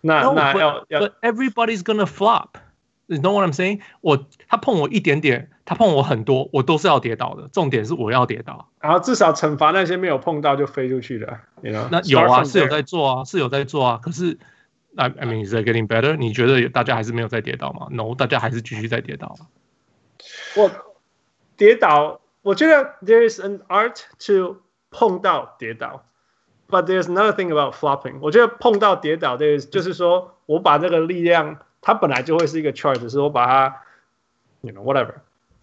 那那要要
everybody's gonna flop，you know what I'm saying？我他碰我一点点，他碰我很多，我都是要跌倒的。重点是我要跌倒，
然后至少惩罚那些没有碰到就飞出去的。You know?
那有啊，是有在做啊，是有在做啊，可是。I I mean, is it getting better？你觉得大家还是没有在跌倒吗？No，大家还是继续在跌倒。
我跌倒，我觉得 there is an art to 碰到跌倒，but there's another thing about flopping。我觉得碰到跌倒，there is 就是说我把这个力量，它本来就会是一个 charge，是我把它，you know whatever，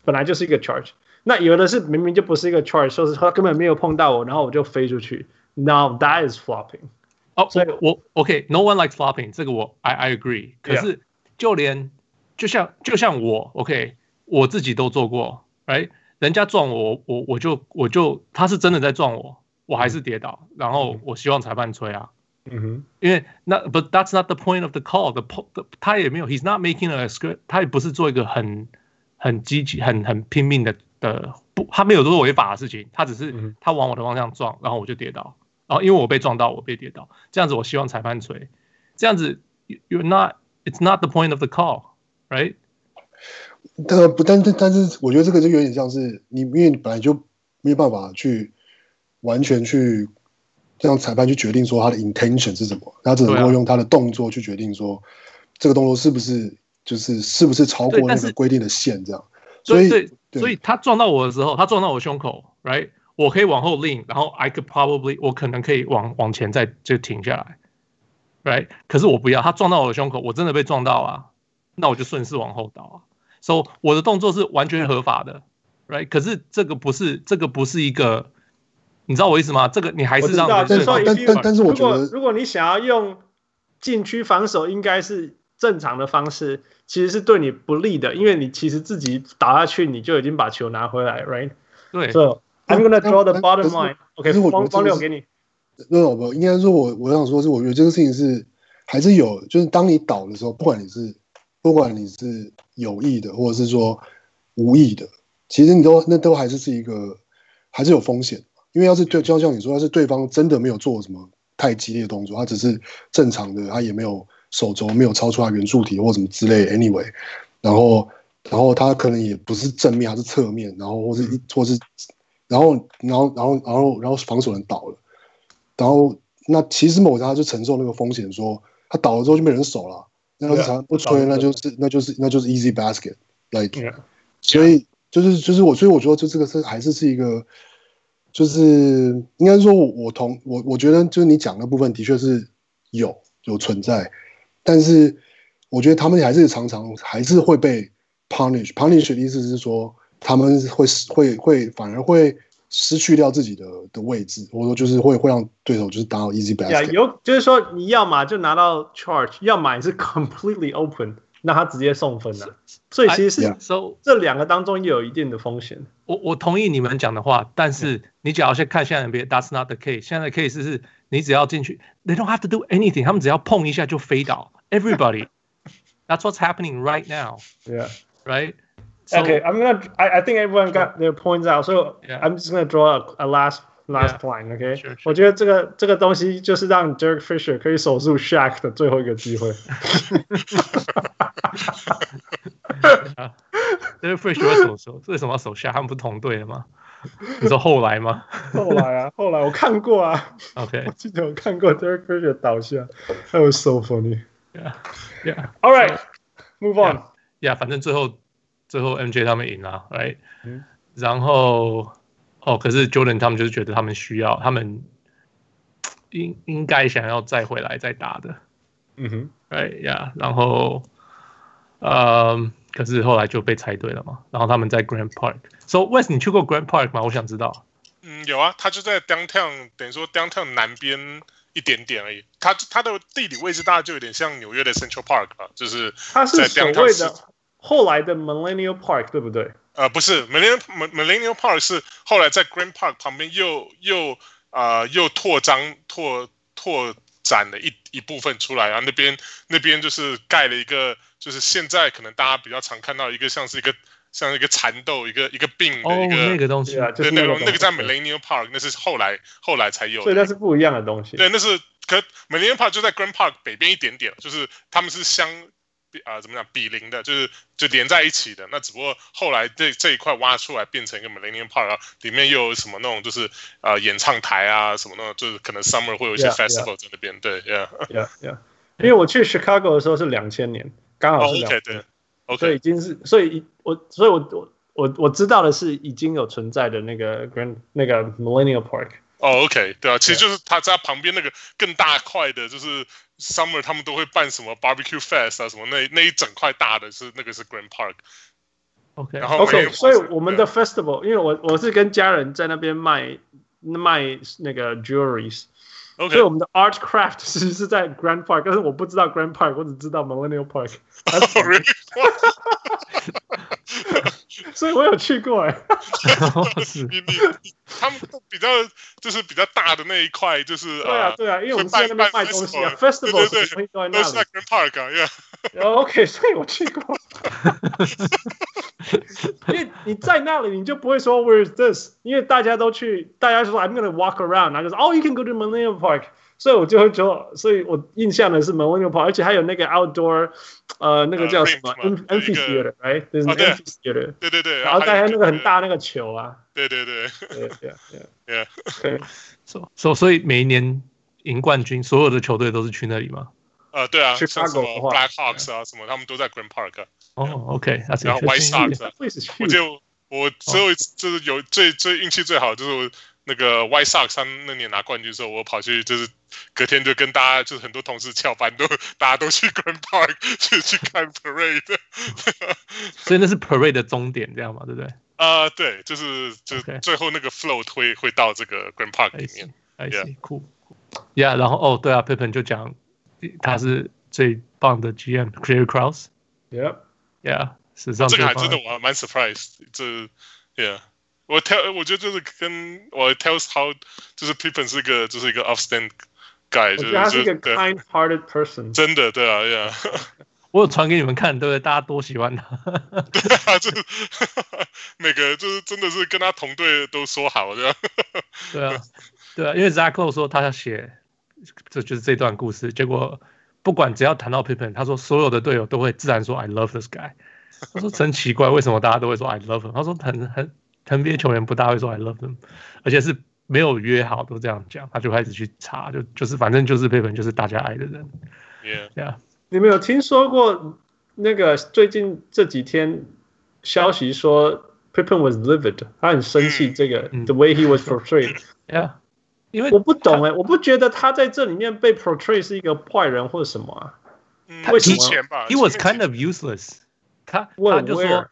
本来就是一个 charge。那有的是明明就不是一个 charge，说是他根本没有碰到我，然后我就飞出去。Now that is flopping。
哦，所以我 OK，No one likes flopping，这个我 I I agree。可是就连就像就像我 OK，我自己都做过，right？ 人家撞我，我我就我就他是真的在撞我，我还是跌倒，然后我希望裁判吹啊，
嗯哼，
因为那 But that's not the point of the call. The, the 他也没有，He's not making a script. 他也不是做一个很很积极、很很拼命的的不，他没有做违法的事情，他只是他往我的方向撞，然后我就跌倒，然后因为我被撞到，我被跌倒，这样子我希望裁判吹，这样子 You're not. It's not the point of the call,
但不，但但但是，我觉得这个就有点像是你，因为你本来就没有办法去完全去让裁判去决定说他的 intention 是什么，他只能够用他的动作去决定说这个动作是不是就是是不是超过那个规定的线这样。所以，
对，所以他撞到我的时候，他撞到我胸口，right？我可以往后 lean，然后 I could probably 我可能可以往往前再就停下来，right？可是我不要，他撞到我的胸口，我真的被撞到啊，那我就顺势往后倒啊。所、so, 我的动作是完全合法的，right？可是这个不是，这个不是一个，你知道我意思吗？这个你还是让人。
但但但是我觉得，
如果你想要用禁区防守，应该是正常的方式，其实是对你不利的，因为你其实自己打下去，你就已经把球拿回来，right？
对。
So I'm gonna draw the bottom line。OK，方方六给你。
那我不应该说我我想说是，我觉得这个事情是还是有，就是当你倒的时候，不管你是。不管你是有意的，或者是说无意的，其实你都那都还是是一个，还是有风险。因为要是对，就像你说，要是对方真的没有做什么太激烈的动作，他只是正常的，他也没有手肘没有超出他圆柱体或什么之类，anyway，然后然后他可能也不是正面，还是侧面，然后或是一或是，然后然后然后然后然后防守人倒了，然后那其实某家就承受那个风险，说他倒了之后就没人守了。那是长不吹，那就是那就是那就是 easy basket，like，、yeah. 所以就是就是我，所以我觉得就这个是还是是一个，就是应该说我我同我我觉得就是你讲的部分的确是有有存在，但是我觉得他们还是常常还是会被 punish，punish 的意思是说他们会会会反而会。失去掉自己的的位置，或者说就是会会让对手就是打到 easy basket。
Yeah, 有就是说你要么就拿到 charge，要么你是 completely open，那他直接送分了。所以其实是
so
这两个当中也有一定的风险。
我我同意你们讲的话，但是你只要去看现在 NBA，that's not the case。现在的 case 是你只要进去，they don't have to do anything，他们只要碰一下就飞倒。Everybody，that's what's happening right now。Yeah，right。
So, okay, I'm gonna. I, I think everyone got their points out. So yeah. I'm just gonna draw a, a last last yeah. point. Okay，sure,
sure.
我觉得这个这个东西就是让 Derek Fisher 可以守住 Shaq 的最后一个机会。
Derek Fisher 为什么守？为什么要守 Shaq？他们不同队的吗？你说后来吗？
后来啊，后来我看过啊。
OK，
我记得我看过 Derek Fisher 倒下，That was so funny.
Yeah, yeah.
All right, so, move on.
Yeah, yeah 反正最后。 最后 MJ 他们赢了，right？、嗯、然后哦，可是 Jordan 他们就是觉得他们需要，他们应应该想要再回来再打的，
嗯哼
，right 呀、yeah,，然后呃，可是后来就被拆队了嘛。然后他们在 Grand Park。So West，你去过 Grand Park 吗？我想知道。
嗯，有啊，他就在 Downtown，等于说 Downtown 南边一点点而已。他他的地理位置大概就有点像纽约的 Central Park 吧，就是在 Downtown。
后来的 Millennial Park 对不对？
呃，不是 Millennial Millennial Park 是后来在 Grand Park 旁边又又啊、呃、又拓张拓拓展了一一部分出来啊，那边那边就是盖了一个，就是现在可能大家比较常看到一个像是一个像一个蚕豆一个一个病的一个、
哦、那个东西
啊，对那个那个在 Millennial Park 那是后来后来才有的，
所以那是不一样的东西。
对，那是可 Millennial Park 就在 Grand Park 北边一点点，就是他们是相。啊、呃，怎么讲？比邻的，就是就连在一起的。那只不过后来这这一块挖出来，变成一个 Millennium Park，啊，里面又有什么那种，就是呃演唱台啊，什么那种，就是可能 Summer 会有一些 Festival 在那边。Yeah. 对
，Yeah，Yeah，、yeah, yeah. 因为我去 Chicago 的时候是两千年，刚好是两
对，okay.
所以已经是，所以我，所以我我我我知道的是已经有存在的那个 Grand 那个 Millennium Park。
哦、oh,，OK，对啊，其实就是它在旁边那个更大块的，就是 Summer 他们都会办什么 Barbecue Fest 啊，什么那那一整块大的是那个是 Grand
Park。OK，
然后
OK，所以我们的 Festival，因为我我是跟家人在那边卖卖那个 Jewelries，OK，所以我们的 Art Craft 其实是在 Grand Park，但是我不知道 Grand Park，我只知道 Millennial Park。 所以我有去过哎。
你你他们都比较就是比较大的那一块，就是
对啊对啊，因为我们在那边卖东西啊，festival
对对对，都是在 Grand Park 啊
，yeah，OK，所以我去过。因为你在那里，你就不会说 Where's this？因为大家都去，大家说 I'm gonna walk around，然后就说 Oh you can go to Millennium Park。所以我就会觉得，所以我印象的是 Millennium Park，而且还有那个 outdoor，呃，那个叫什么 amphitheater，right？就是 amphitheater，
对对对。
然后还有那个很大那个球啊。
对对对。
对对
对。
对。
所所 所以每一年赢冠军，所有的球队都是去那里吗？
呃，对啊，像什么 Blackhawks 啊，什么他们都在 Grand Park。
哦，OK，
然后 White Sox，我就我最后就是有最最运气最好就是我。那个 Y Sox 三那年拿冠军的时候，我跑去就是隔天就跟大家就是很多同事翘班都大家都去 Grand Park 去去看 Parade，
所以那是 Parade 的终点这样嘛，对不对？
啊，对，就是就是最后那个 float 会会到这个 Grand Park 里面，
哎酷，Yeah，然后哦对啊，Pepe 就讲他是最棒的 GM，Clay Cross，Yeah，Yeah，是这
样，这个还真的我蛮 surprise，这 Yeah。我 tell 我觉得就是跟我 tells how 就是 Pippen 是一个就是一个 outstanding guy，就是
他是一个 kind-hearted person，
真的对啊，Yeah，
我有传给你们看，对不对？大家多喜欢他，
对啊，就是 每个就是真的是跟他同队都说好这样，
对啊，对啊，因为 Zach Lowe 说他要写，这就是这段故事，结果不管只要谈到 Pippen，他说所有的队友都会自然说 I love this guy，他说真奇怪，为什么大家都会说 I love him？他说很很。NBA 球员不大会说 I love them，而且是没有约好都这样讲，他就开始去查，就就是反正就是佩 n 就是大家爱的人。
Yeah，,
yeah.
你们有听说过那个最近这几天消息说 Pippen was livid，他很生气这个、嗯、the way he was portrayed。
Yeah，因为
我不懂哎、欸，我不觉得他在这里面被 portray 是一个坏人或者什么啊？
他提前吧
？He was kind of useless 他。他他就说，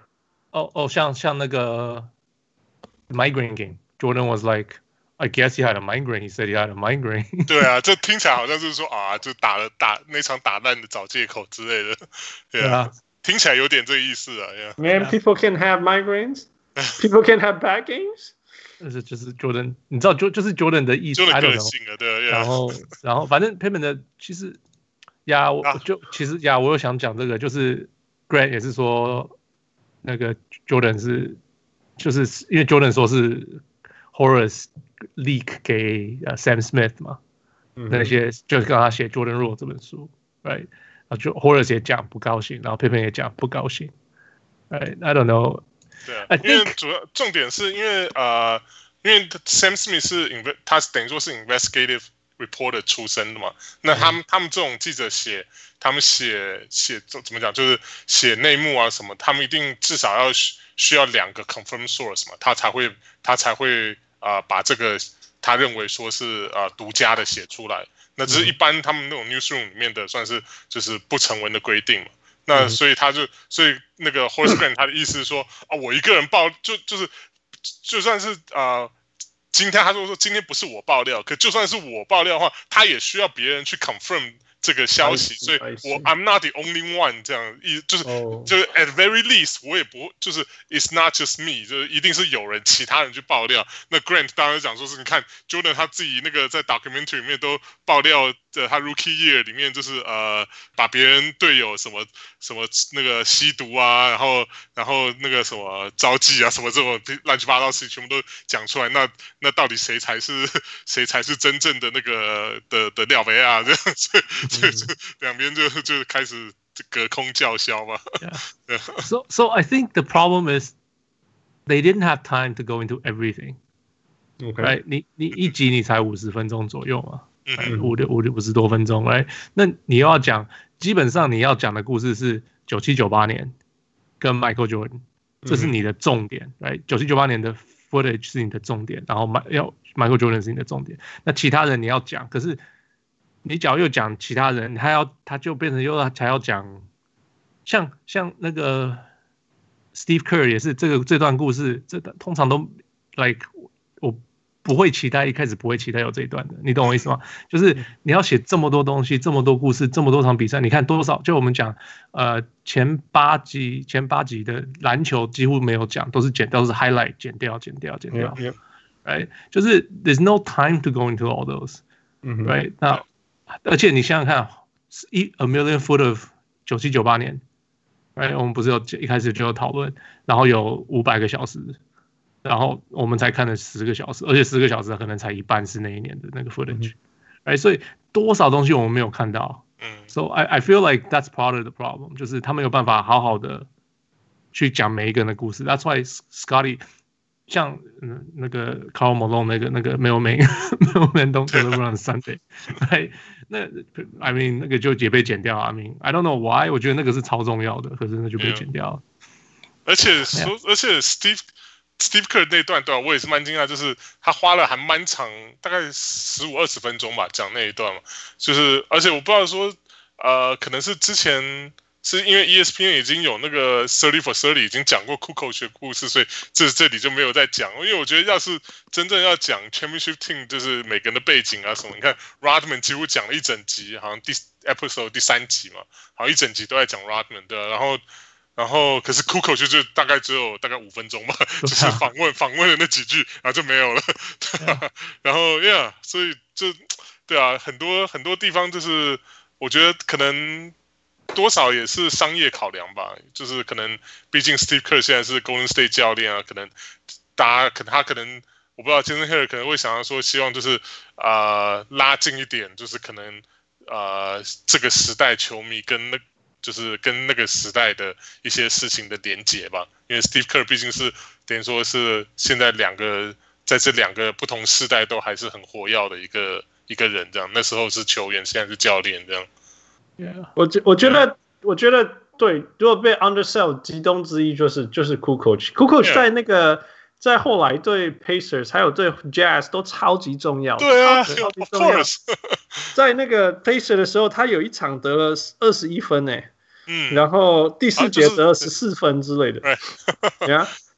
哦哦，像像那个。Migraine game. Jordan was like, I guess he had a migraine. He said he had a migraine.
对啊，这听起来好像是说啊，就打了打那场打烂的找借口之类的。对啊，听起来有点这个意思啊。
Man, people can have migraines. People can have bad games.
就是就是 Jordan，你知道就就是 Jordan 的意思。
Jordan 个性啊，对。
然后然后反正 Pippen 的其实呀，我就其实呀，我又想讲这个，就是 Grant 也是说那个 Jordan 是。 就是因为 Jordan 说是 Horace leak 给呃 Sam Smith 嘛，嗯、那些就是刚他写 Jordan Rule 这本书，right？啊，就 Horace 也讲不高兴，然后 Pippen 也讲不高兴，right？I don't know。
对啊，因为主要重点是因为呃，因为 Sam Smith 是 invest，他等于说是 investigative reporter 出身的嘛，那他们、嗯、他们这种记者写，他们写写怎怎么讲，就是写内幕啊什么，他们一定至少要。需要两个 confirm source 嘛，他才会他才会啊、呃、把这个他认为说是啊、呃、独家的写出来。那只是一般他们那种 newsroom 里面的算是就是不成文的规定嘛。那所以他就所以那个 Horace Grant 他的意思是说啊，我一个人报就就是就算是啊、呃、今天他说说今天不是我爆料，可就算是我爆料的话，他也需要别人去 confirm。这个消息，所以我 I'm not the only one 这样一就是、oh. 就是 at very least 我也不就是 it's not just me 就是一定是有人其他人去爆料。那 Grant 当然讲说是你看 Jordan 他自己那个在 documentary 里面都爆料的，他 rookie year 里面就是呃把别人队友什么什么那个吸毒啊，然后然后那个什么招妓啊什么这种乱七八糟事情全部都讲出来。那那到底谁才是谁才是真正的那个的的廖维啊这样？就就两边就就开始隔空叫嚣嘛。
Yeah. So so I think the problem is they didn't have time to go into everything.
Okay.
Right? 你你一集你才五十分钟左右嘛，五六五六五十多分钟，Right? 那你要讲，基本上你要讲的故事是九七九八年跟 Michael Jordan，这是你的重点，Right? 九七九八年的 footage 是你的重点，然后要 Michael Jordan 是你的重点，那其他人你要讲，可是。你只要又讲其他人，他要他就变成又要才要讲，像像那个 Steve Kerr 也是这个这段故事，这个通常都 like 我不会期待一开始不会期待有这一段的，你懂我意思吗？就是你要写这么多东西，这么多故事，这么多场比赛，你看多少？就我们讲，呃，前八集前八集的篮球几乎没有讲，都是剪，都是 highlight 剪掉，剪掉，剪掉。哎，就是 there's no time to go into all those，right？、Mm -hmm. 那而且你想想看，一 a million foot of 九七九八年，right？我们不是有一开始就有讨论，然后有五百个小时。然后我们才看了十个小时，而且十个小时可能才一半是那一年的那个 footage，哎、嗯，所以多少东西我们没有看到。嗯，so I I feel like that's part of the problem，就是他没有办法好好的去讲每一个人的故事。That's why Scotty 像嗯那个 Karl Malone 那个那个没有没没有 don't deliver on Sunday，哎，那 I mean 那个就也被剪掉。I mean I don't know why，我觉得那个是超重要的，可是那就被剪掉了。
而且说.而且 Steve。Steve Kerr 那段对吧？我也是蛮惊讶，就是他花了还蛮长，大概十五二十分钟吧，讲那一段嘛。就是而且我不知道说，呃，可能是之前是因为 ESPN 已经有那个 Thirty for Thirty 已经讲过 Kukoc 的故事，所以这这里就没有再讲。因为我觉得要是真正要讲 Championship Team，就是每个人的背景啊什么，你看 Rodman 几乎讲了一整集，好像第 Episode 第三集嘛，好像一整集都在讲 Rodman 的，然后。然后，可是 Kukoc 就就大概只有大概五分钟吧，就是访问访问的那几句，然后就没有了。对啊、然后，Yeah，所以就对啊，很多很多地方就是，我觉得可能多少也是商业考量吧。就是可能，毕竟 Steve Kerr 现在是 Golden State 教练啊，可能大家可能他可能我不知道，Jason Taylor 可能会想要说，希望就是啊、呃、拉近一点，就是可能啊、呃、这个时代球迷跟那。就是跟那个时代的一些事情的连结吧，因为 Steve Kerr 毕竟是等于说是现在两个在这两个不同时代都还是很活跃的一个一个人，这样那时候是球员，现在是教练，这
样。我觉我觉得、我觉得对，如果被 undersell，其中之一就是就是 Kukoc，Kukoc 在那个。在后来对 Pacers 还有对 Jazz 都超级重要，
对啊，
超级重要。在那个 Pacers 的时候，他有一场得了二十一分诶，嗯，然后第四节得了十四分之类的，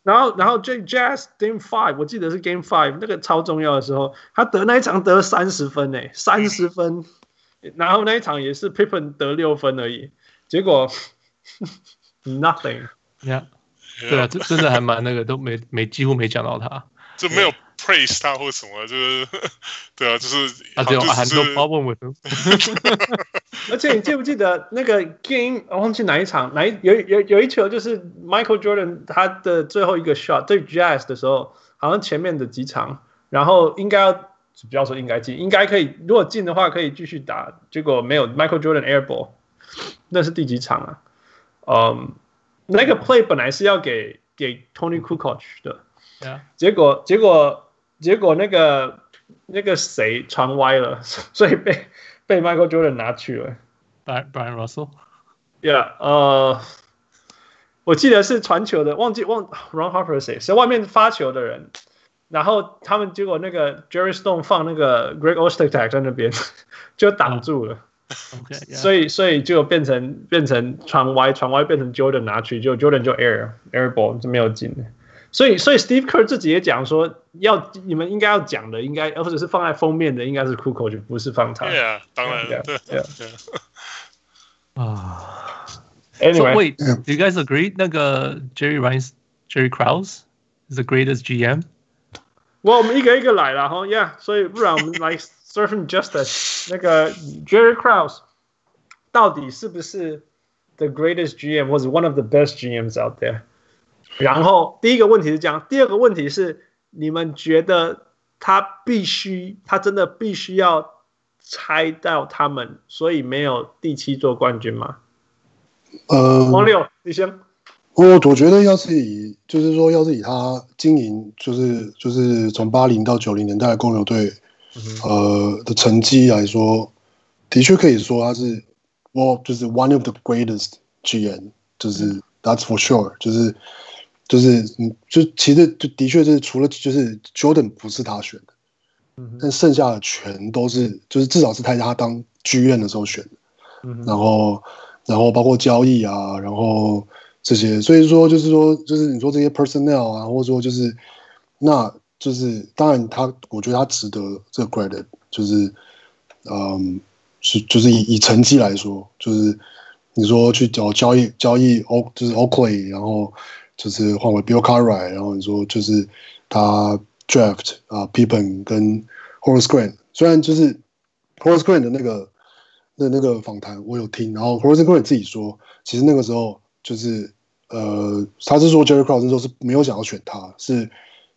然后然后这 Jazz Game Five 我记得是 Game Five 那个超重要的时候，他得那一场得了三十分诶，三十分，然后那一场也是 Pippen 得六分而已，结果 nothing，yeah。
对啊，这真的还蛮那个，都没没几乎没讲到他，
就没有 praise 他或什么，就是对啊，就是
啊，只有很多 problem with him。
而且你记不记得那个 game？我忘记哪一场，哪一有有有一球就是 Michael Jordan 他的最后一个 shot 对 Jazz 的时候，好像前面的几场，然后应该要不要说应该进，应该可以，如果进的话可以继续打，结果没有 Michael Jordan air ball，那是第几场啊？嗯、um,。那个 play 本来是要给给 Tony Kukoc 的，yeah. 结果结果结果那个那个谁传歪了，所以被被 Michael Jordan 拿去了。
Brian Brian
Russell，Yeah，呃，我记得是传球的，忘记忘 Ron Harper 是谁？是外面发球的人，然后他们结果那个 Jerry Stone 放那个 Greg Ostertag 在那边就挡住了。
Yeah.
所以所以就变成变成传歪传歪变成 Jordan 拿去，就 Jordan 就 air air ball 就没有进。所以所以 Steve Kerr 自己也讲说，要你们应该要讲的，应该或者是放在封面的，应该是 Kukoc 就不是放他。
对啊，当然了，对对
啊。Anyway, so wait, do you guys agree？那个 Jerry Rice Jerry Krause is the greatest GM？
我我们一个一个来了哈，Yeah，所以不然我们来。Surfing Justice 那个 Jerry Krause 到底是不是 the greatest GM，或者 one of the best GMs out there？然后第一个问题是这样，第二个问题是你们觉得他必须，他真的必须要猜到他们，所以没有第七座冠军吗？
呃，
王六，你先。
我我觉得要是以，就是说要是以他经营，就是就是从八零到九零年代的公牛队。呃的成绩来说，的确可以说他是，我就是 one of the greatest GM，就是 that's for sure，就是就是嗯，就其实就的确是除了就是 Jordan 不是他选的，但剩下的全都是，就是至少是他他当剧院的时候选的，然后然后包括交易啊，然后这些，所以说就是说就是你说这些 personnel 啊，或者说就是那。就是当然他，我觉得他值得这个 credit，就是嗯，是就是以以成绩来说，就是你说去找交易交易 O 就是 Oakley，然后就是换为 Bill carrie，然后你说就是他 draft 啊 Pippen 跟 Horace Grant，虽然就是 Horace Grant 的那个那那个访谈我有听，然后 Horace Grant 自己说，其实那个时候就是。呃，他是说 Jerry Cross 那时候是没有想要选他，是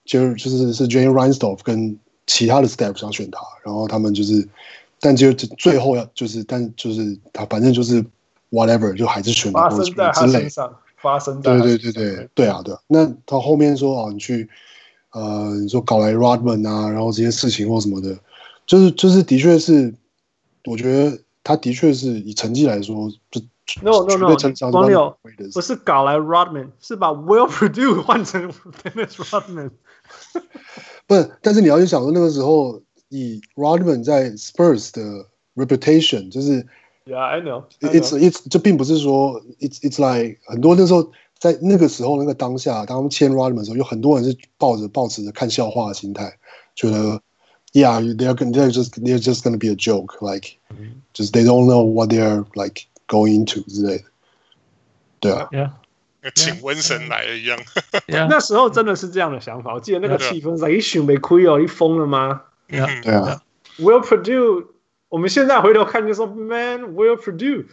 Jerry 就是是 Jerry Reinstorf 跟其他的 staff 想选他，然后他们就是，但就最后要就是，但就是他反正就是 whatever 就还是选了
发生在他身上，发生在
对对对对对啊对啊，那他后面说啊，你去呃你说搞来 Rodman 啊，然后这些事情或什么的，就是就是的确是，我觉得他的确是以成绩来说就。
No no no，网友不是搞来 Rodman，是把 Will Purdue 换成 Dennis Rodman。
不是，但是你要去想说，那个时候以 Rodman 在 Spurs 的 reputation，就是
Yeah I know,
I know. It's 就并不是说 It's it's like 很多那时候在那个时候那个当下，当他们签 Rodman 的时候，有很多人是抱着抱持着看笑话的心态，觉得 Yeah they're they're just they're just gonna be a joke like just they don't know what they're like。Going to 之类的，对啊，
请瘟神来了一样。
那时候真的是这样的想法。我记得那个气氛是，一宿没亏哦，你疯了吗？
对啊，
Will Perdue，我们现在回头看就说，Man Will Perdue，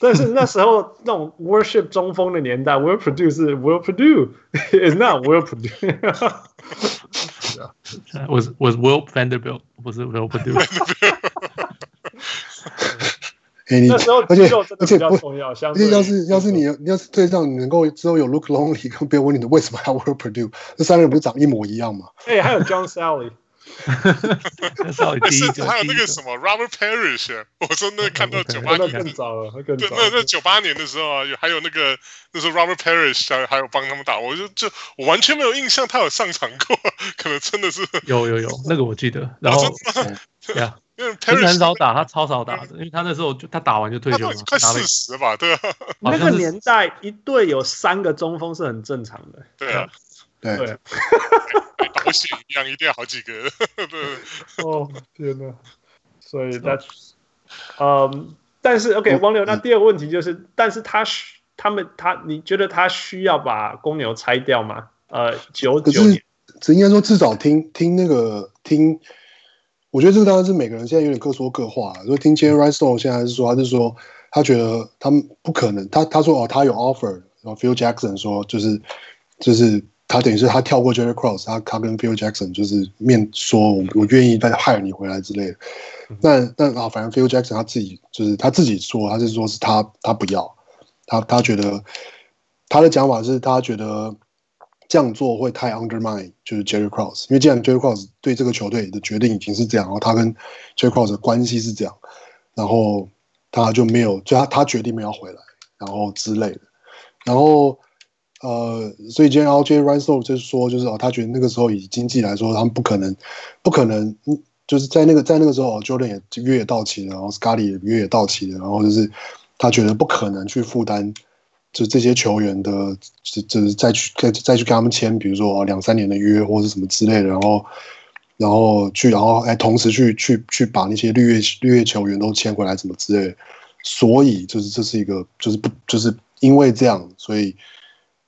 但是那时候那种 worship 中锋的年代，Will Perdue 是 Will Perdue，is not Will
Perdue。Was was Will Vanderbilt，不是 Will Perdue。
欸、你而且而且不，而且要是要是你要是对上你能够之后有 Luke Longley 跟 Bill Walton 为什么要 work Perdue？这三个人不是长一模一样吗？
哎、欸，还有 John Salley，
甚至还有那个什么 Robert Parrish，我说那看到九八年
更早了，更早了。
那那九八年的时候啊，有还有那个那时候 Robert Parrish 还还有帮他们打，我就就我完全没有印象他有上场过，可能真的是
有有有那个我记得，然后对啊。因为 Perry 很少打，他超少打的，因为他那时候就他打完就退休了，
快四十吧，对啊。
那个年代一队有三个中锋是很正常的，
对啊，
对，
保险一样，一定要好几个，对。
哦天哪！所以他，嗯，但是 OK，王流，那第二个问题就是，但是他需他们他，你觉得他需要把公牛拆掉吗？呃，九九年，
只应该说至少听听那个听。我觉得这个当然是每个人现在有点各说各话。所以听 Jerry Reinsdorf 现在是说，他是说他觉得他们不可能。他他说哦，他有 offer。然后 Phil Jackson 说就是就是他等于是他跳过 Jerry Krause，他他跟 Phil Jackson 就是面说我我愿意再 hire 你回来之类的。那那啊，反正 Phil Jackson 他自己就是他自己说，他是说是他他不要，他他觉得他的讲法是他觉得。这样做会太 undermine，就是 Jerry Cross，因为既然 Jerry Cross 对这个球队的决定已经是这样，然后他跟 Jerry Cross 的关系是这样，然后他就没有，就他他决定没有回来，然后之类的，然后呃，所以今天 Jerry Reinsdorf 就是说，就是哦，他觉得那个时候以经济来说，他们不可能，不可能，就是在那个在那个时候，Jordan 也约也到期了，然后 Scottie 也约也到期了，然后就是他觉得不可能去负担。就这些球员的，就就是再去再再去跟他们签，比如说两三年的约或者什么之类的，然后然后去，然后哎，同时去去去把那些绿叶绿叶球员都签回来，什么之类。所以就是这是一个，就是不就是因为这样，所以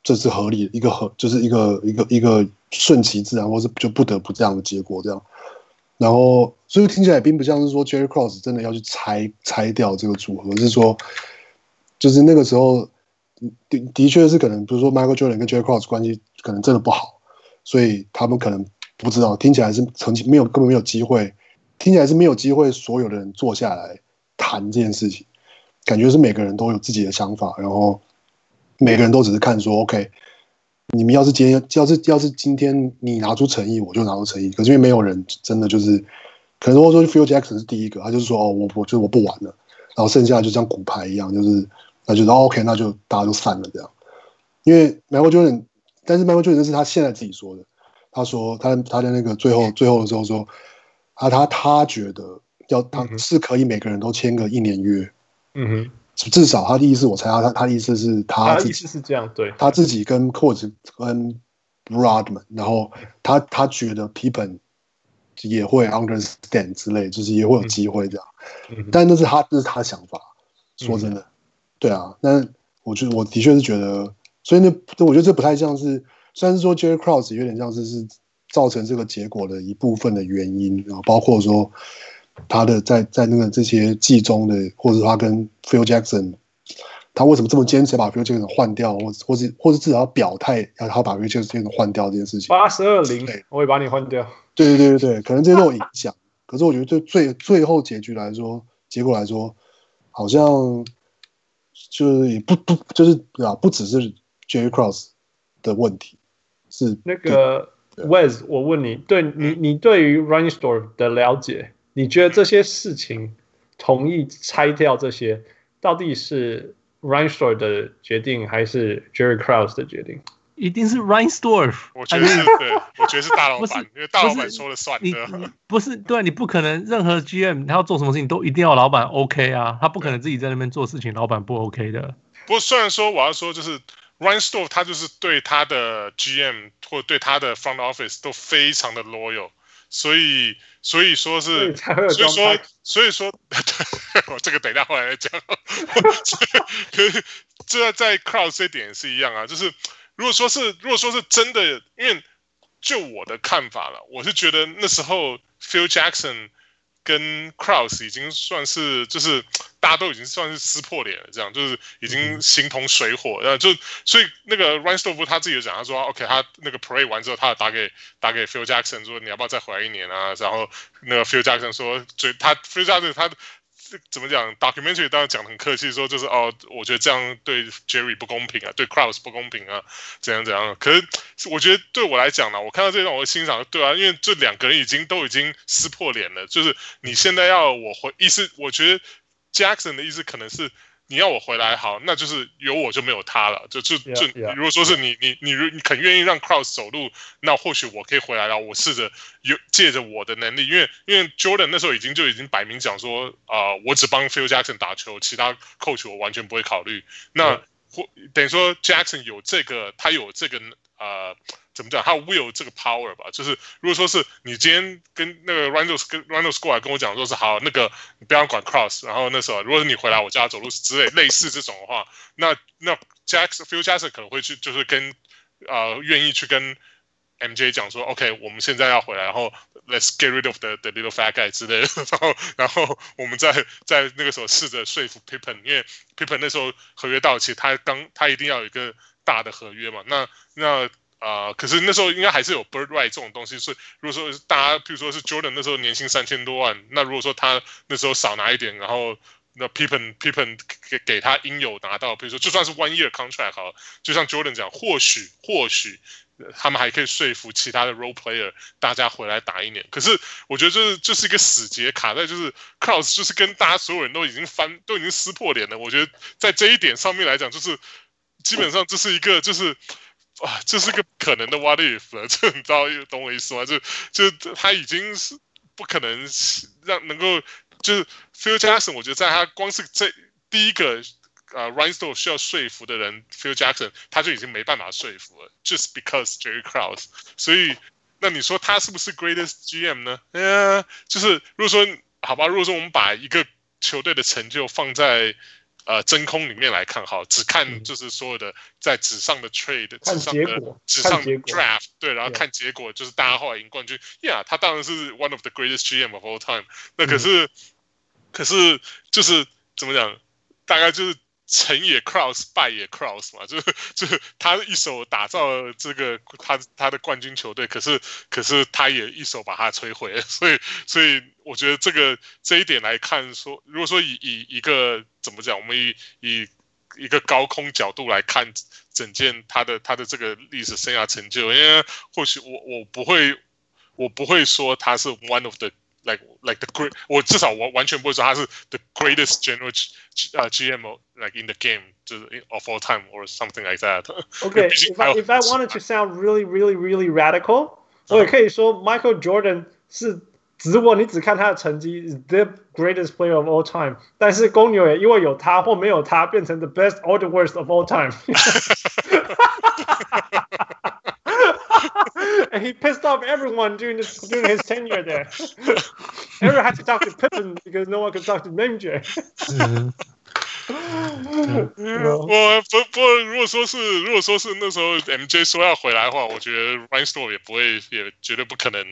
这是合理的一个合，就是一个一个一个顺其自然，或是就不得不这样的结果这样。然后所以听起来并不像是说 Jerry Cross 真的要去拆拆掉这个组合，是说就是那个时候。的的确是可能，比如说 Michael Jordan 跟 Jerry Krause 关系可能真的不好，所以他们可能不知道，听起来是曾经没有根本没有机会，听起来是没有机会，所有的人坐下来谈这件事情，感觉是每个人都有自己的想法，然后每个人都只是看说 OK，你们要是今天要是要是今天你拿出诚意，我就拿出诚意，可是因为没有人真的就是，可能或者说 Phil Jackson 是第一个，他就是说哦，我我就我不玩了，然后剩下就像骨牌一样，就是。那就 OK，那就大家都散了这样。因为 Michael Jordan，但是 Michael Jordan 是他现在自己说的。他说他他在那个最后最后的时候说，他他他觉得要他是可以每个人都签个一年约。嗯哼。至少他的意思，我猜他他他的意思是他，
他的意思是这样，对。
他自己跟或者跟 Rodman，然后他他觉得 Pippen 也会 understand 之类，就是也会有机会这样。嗯、但那是他那是他想法，说真的，嗯、对啊。那我觉得我的确是觉得，所以那我觉得这不太像是，虽然是说 Jerry Cross 有点像是是造成这个结果的一部分的原因，然后包括说他的在在那个这些季中的，或者他跟 Phil Jackson。他为什么这么坚持把 Phil Jackson 换掉，或或是或是至少要表态，要他把 Phil Jackson 换掉这件事情？
八十二零，我会把你换掉。
对对对对，可能这些都有影响。可是我觉得对最最后结局来说，结果来说，好像就是也不不就是对吧？不只是 Jerry Krause 的问题，是
那个 Wes，我问你，对你你对于 Rhine Store 的了解，你觉得这些事情同意拆掉这些，到底是 Rhine Store 的决定还是 Jerry Krause 的决定？
一定是 Reinsdorf。
我觉得是对，我觉得是大老板，因为大老板说了算。
的不是对，你不可能任何 GM 他要做什么事情都一定要老板 OK 啊，他不可能自己在那边做事情，老板不 OK 的。
不过虽然说我要说，就是 Reinsdorf 他就是对他的 GM 或者对他的 Front Office 都非常的 loyal。所以，所以说是，所以说，所以说，我这个等一下后来再讲。可是，这在 crowd 这点是一样啊，就是如果说是，如果说是真的，因为就我的看法了，我是觉得那时候 Phil Jackson。跟 Kraus 已经算是就是大家都已经算是撕破脸了，这样就是已经形同水火，然后就所以那个 Reinsdorf 他自己有讲，他说 OK，他那个 Parade 完之后，他打给打给 Phil Jackson 说你要不要再回来一年啊？然后那个 Phil Jackson 说，就他 Phil Jackson 他。怎么讲？documentary 当然讲很客气，说就是哦，我觉得这样对 Jerry 不公平啊，对 Kraus 不公平啊，怎样怎样。可是我觉得对我来讲呢，我看到这段我会欣赏，对啊，因为这两个人已经都已经撕破脸了，就是你现在要我回，意思我觉得 Jackson 的意思可能是。你要我回来好，那就是有我就没有他了，就就就如果说是你你你你肯愿意让 Krause 走路，那或许我可以回来了。我试着有借着我的能力，因为因为 Jordan 那时候已经就已经摆明讲说啊、呃，我只帮 Phil Jackson 打球，其他 coach 我完全不会考虑。那或.等于说 Jackson 有这个，他有这个呃。怎么讲？他 will 这个 power 吧，就是如果说是你今天跟那个 Reynolds 跟 Reynolds 过来跟我讲说是好，那个你不要管 Cross，然后那时候如果是你回来我叫他走路之类类似这种的话，那那 Jackson Phil Jackson 可能会去就是跟呃愿意去跟 MJ 讲说，OK，我们现在要回来，然后 Let's get rid of the the little fat guy 之类的，然后然后我们在在那个时候试着说服 Pippen，因为 Pippen 那时候合约到期，他刚他一定要有一个大的合约嘛，那那。啊、可是那时候应该还是有 bird right 这种东西，所以如果说大家，譬如说是 Jordan 那时候年薪三千多万，那如果说他那时候少拿一点，然后那 Pippen Pippen 给给他应有拿到，比如说就算是 one year contract 好，就像 Jordan 讲，或许或许他们还可以说服其他的 role player 大家回来打一年。可是我觉得就是就是一个死结卡在就是 c r o s s 就是跟大家所有人都已经翻都已经撕破脸了。我觉得在这一点上面来讲，就是基本上这是一个就是。哇，这是个可能的 what if 了，这你知道懂我意思吗？就就他已经是不可能让能够就是 Phil Jackson，我觉得在他光是这第一个呃 Reinsdorf 需要说服的人 Phil Jackson，他就已经没办法说服了，just because Jerry Krause。所以那你说他是不是 greatest GM 呢？呃，就是如果说好吧，如果说我们把一个球队的成就放在。呃，真空里面来看，哈，只看就是所有的在纸上的 trade，纸上的纸上的 draft，对，然后看结果，就是大家后来赢冠军，Yeah，他当然是 one of the greatest GM of all time。那可是，可是就是怎么讲，大概就是。成也 Krause，败也 Krause 嘛，就是 就是他一手打造这个他他的冠军球队，可是可是他也一手把他摧毁了，所以所以我觉得这个这一点来看说，如果说以以一个怎么讲，我们以以一个高空角度来看整件他的他的这个历史生涯成就，因为或许我我不会我不会说他是 one of the。like like the great，我至少我完全不会说他是 the greatest general 呃 GM like in the game 就是 of all time or something like that.
Okay, if I if I wanted to sound really really really radical，我也可以说 Michael Jordan 是，如果你只看他的成绩，is the greatest player of all time。但是公牛也因为有他或没有他，变成 the best or the worst of all time。 and he pissed off everyone during this during his tenure there. Everyone had to talk to Pippen because no one could talk to MJ.
我不不过，如果说是如果说是那时候 MJ 说要回来的话，我觉得 Reinsdorf 也不会，也绝对不可能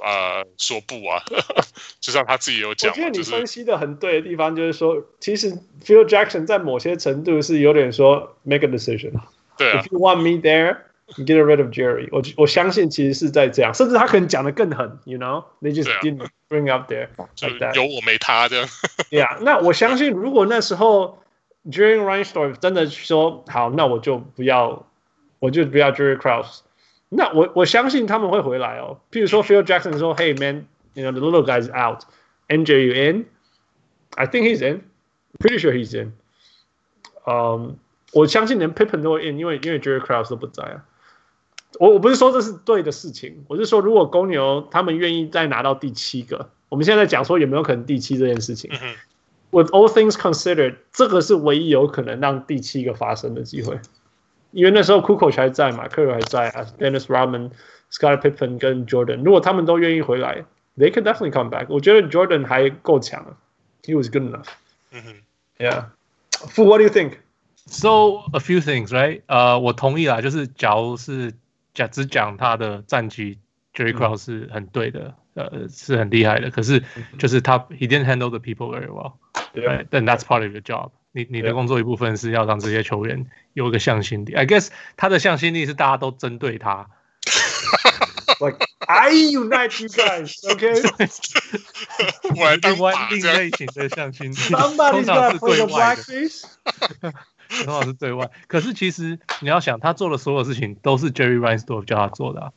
啊、呃、说不啊。就像他自己有讲，
我觉得你分析的很对的地方就是说，其实 Phil Jackson 在某些程度是有点说 make a decision。
对啊。
If you want me there, get rid of Jerry。我我相信其实是在这样，甚至他可能讲的更狠，you know，they just didn't bring up there。
就有我没他这样。
Yeah，那我相信如果那时候。Jerry Reinsdorf 真的说好，那我就不要，我就不要 Jerry Krause。那我我相信他们会回来哦。譬如说 Phil Jackson 说，Hey man，you know the little guy's out，MJ you in？I think he's in，pretty sure he's in。嗯，我相信连 Pippen 都会 in，因为因为 Jerry Krause 都不在啊。 我我不是说这是对的事情，我是说如果公牛他们愿意再拿到第七个，我们现在在讲说有没有可能第七这件事情。With all things considered，这个是唯一有可能让第七个发生的机会，因为那时候 Kukoc 还在嘛，Kerr 还在啊，Dennis Rodman、Scottie Pippen 跟 Jordan，如果他们都愿意回来，they could definitely come back。我觉得 Jordan 还够强，he was good enough。嗯哼，Yeah。Fu, what do you think?
So a few things, right？呃、uh,，我同意啦，就是假如是讲只讲他的战绩，Jerry Krause 是很对的。呃，是很厉害的，可是就是他、mm hmm. he didn't handle the people very well，对?但 that's part of your job 你。你你的工作一部分是要让这些球员有一个向心力。I guess 他的向心力是大家都针对他。
like I unite you guys，OK？
我来当
另类型的向心力，
通常是对外的。
通常是对外，可是其实你要想，他做的所有事情都是 Jerry Reinsdorf 叫他做的、啊、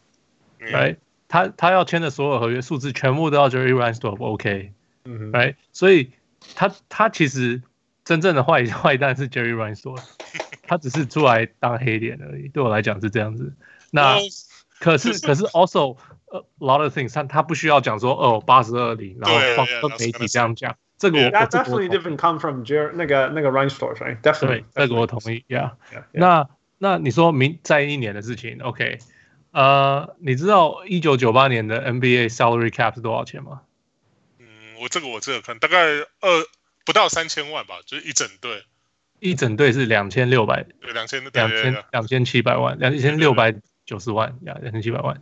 ，right？、Mm hmm. 他他要签的所有合约数字全部都要 Jerry Reinsdorf OK，嗯哼，right，所以他他其实真正的坏 坏蛋是 Jerry Reinsdorf，他只是出来当黑脸而已。对我来讲是这样子。那可是可是 also a lot of things，他他不需要讲说哦八十二零，然后放跟媒体这样讲。这个我
definitely didn't come from Jerry 那个那个 Reinsdorf，right？Definitely，这
个我同意。Yeah，那那你说明在一年的事情，OK？呃，uh, 你知道一九九八年的 NBA salary cap 是多少钱吗？
嗯，我这个我这个看大概二不到三千万吧，就是一整队，
一整队是两千六百，
两千
两千两千七百万，两千六百九十万两，两千七百万。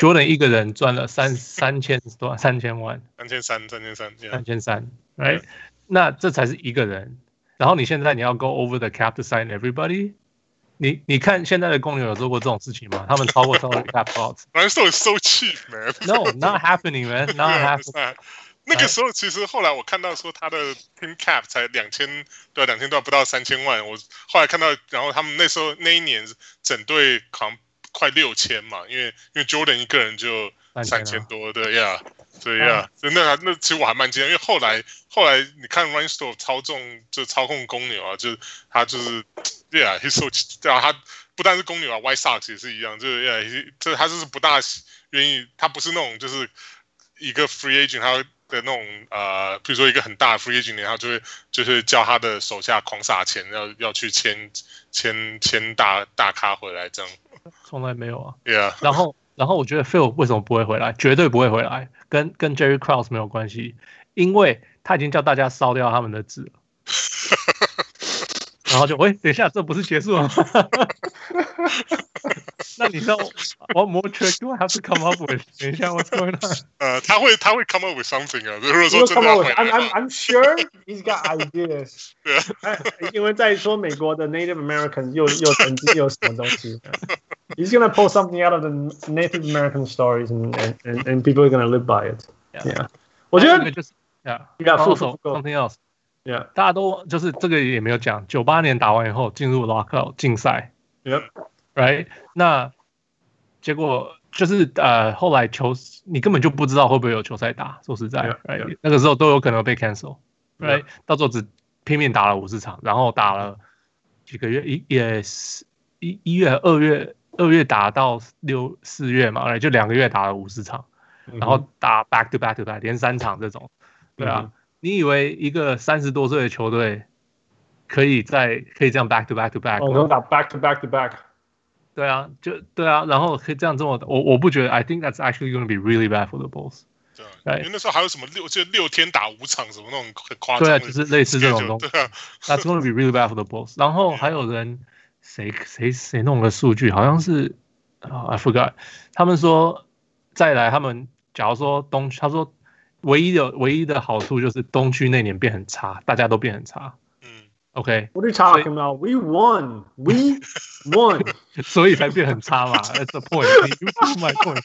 Jordan 一个人赚了三三千多三千万，
三千三三千三
三千三，right？那这才是一个人，然后你现在你要 go over the cap to sign everybody。你你看现在的公牛有做过这种事情吗？他们超过 salary cap
lots，so so cheap man。
No，not happening man，not happening。
那个时候其实后来我看到说他的 team cap 才两千，对，两千多不到三千万。我后来看到，然后他们那时候那一年整队好像快六千嘛，因为因为 Jordan 一个人就三千多，对呀。对呀，那那那其实我还蛮惊讶，因为后来后来你看 Reinsdorf 操纵就操控公牛啊，就是他就是对啊，他说对啊，他不但是公牛啊，White Sox 也是一样，就是呀，这他就是不大愿意，他不是那种就是一个 free agent 他的那种呃，比如说一个很大的 free agent，然后就会就是叫他的手下狂撒钱，要要去签签签大大咖回来这样，
从来没有啊，
对啊，
然后然后我觉得 Phil 为什么不会回来，绝对不会回来。跟跟 Jerry Cross 没有关系，因为他已经叫大家烧掉他们的纸了。然后就喂，等一下，这不是结束了吗？那你知道 What more trick do I have to come up with？等一下，What's going on？
呃，他会他会 come up with something 啊。如果说真的，
I'm I'm I'm sure he's got ideas。对啊，因为在说美国的 Native Americans 又又曾经有什么东西。He's gonna pull something out of the Native American stories, and and and people are gonna live by it. Yeah，我觉得
就是，Yeah，
要
复 else，Yeah，大家都就是这个也没有讲，九八年打完以后进入 lockout 禁赛，Yep，Right，那结果就是呃后来球你根本就不知道会不会有球赛打，说实在，Right，那个时候都有可能被 cancel，Right，到时候只拼命打了五十场，然后打了几个月一也是一一月二月。二月打到六四月嘛，就两个月打了五十场，然后打 back to back to back 连三场这种，对啊，你以为一个三十多岁的球队可以在可以这样 back to back to back？
我能打 back to back to back？
对啊，就对啊，然后可以这样这么，我我不觉得，I think that's actually going to be really bad for the Bulls。
对，因为那时候还有什么六就六天打五场什么那种很夸张，
对啊，就是类似这种东西。
对啊
，That's going to be really bad for the Bulls。然后还有人谁谁谁弄个数据，好像是啊，I forgot。他们说再来，他们假如说东，他说唯一的唯一的好处就是东区那年变很差，大家都变很差。嗯 OK，
我就差什么？We won, we won，
所以才变很差嘛。That's the point. You prove my point.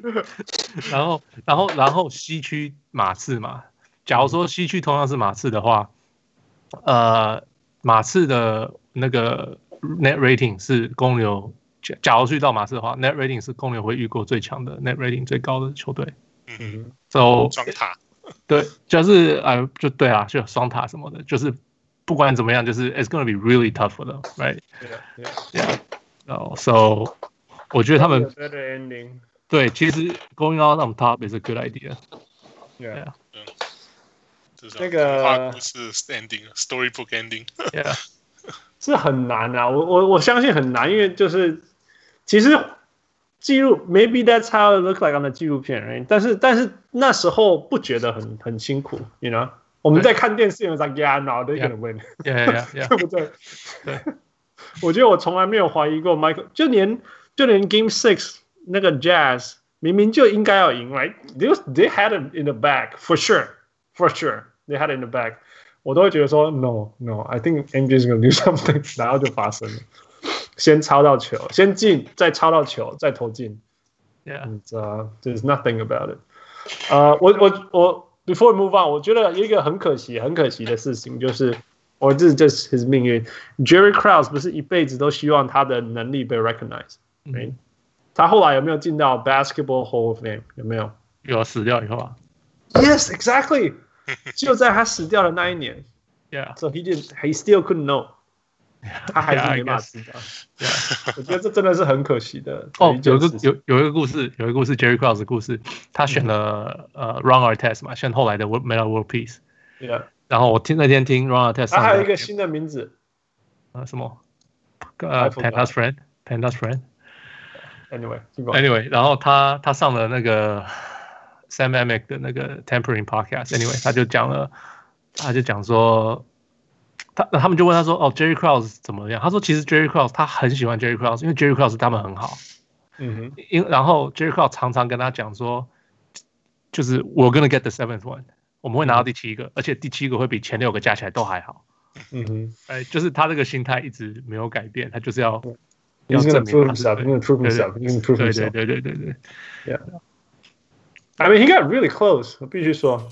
然后，然后，然后西区马刺嘛。假如说西区同样是马刺的话，呃，马刺的那个 net rating 是公牛。假假如去到马刺的话，net rating 是公牛会遇过最强的 net rating 最高的球队。
嗯哼，
就
双塔。
对，就是呃，就对啊，就双塔什么的，就是。不管怎么样，就是 it's gonna be really tough for them, right?
Yeah,
yeah. Oh, so 我觉得他们对，其实 going out on top is a good idea.
Yeah.
那个故事 ending, storybook ending.
Yeah.
是很难啊，我我我相信很难，因为就是其实记录 maybe that's how it look like on the 纪录片，right? 但是但是那时候不觉得很很辛苦，you know. 我们在看电视，有人讲 Yeah, no, they're gonna win.
Yeah, yeah,
对不对？对。我觉得我从来没有怀疑过 Michael，就连就连 Game Six 那个 Jazz 明明就应该要赢，right? They they had it in the bag for sure, for sure. They had it in the bag. 我都会觉得说 No, no. I think MJ is gonna do something. 然后就发生了， 先抄到球，先进，再抄到球，再投进。
Yeah.
And, uh, there's nothing about it. 呃，我我我。Before we move on，我觉得有一个很可惜、很可惜的事情，就是，我这这是 his 命运。Jerry Krause 不是一辈子都希望他的能力被 recognize，嗯，他后来有没有进到 Basketball Hall of Fame？有没有？
有死掉以后啊
？Yes, exactly。就在他死掉的那一年
，Yeah。
So he did, he still couldn't know。他还是没办法知道。我觉得这真的是很可惜的。
哦，有一个有有一个故事，有一个故事，Jerry Krause 的故事，他选了呃 Ron Artest 嘛，选后来的 Metta World Peace。
Yeah。
然后我听那天听 Ron Artest，
他还有一个新的名字，
呃什么？呃 Pandas Friend，Pandas Friend。Anyway，Anyway，然后他他上了那个 Sam Amick 的那个 Tempering Podcast。Anyway，他就讲了，他就讲说。他他们就问他说：“哦，Jerry Krause 怎么样？”他说：“其实 Jerry Krause 他很喜欢 Jerry Krause，因为 Jerry Krause 他们很好。
嗯哼，
因然后 Jerry Krause 常常跟他讲说，就是 We're gonna get the seventh one，我们会拿到第七个，而且第七个会比前六个加起来都还好。
嗯哼，
哎，就是他这个心态一直没有改变，他就是要
要证明 himself，prove himself，prove himself，
对对对对对
，Yeah，I mean he got really close，我必
须说。”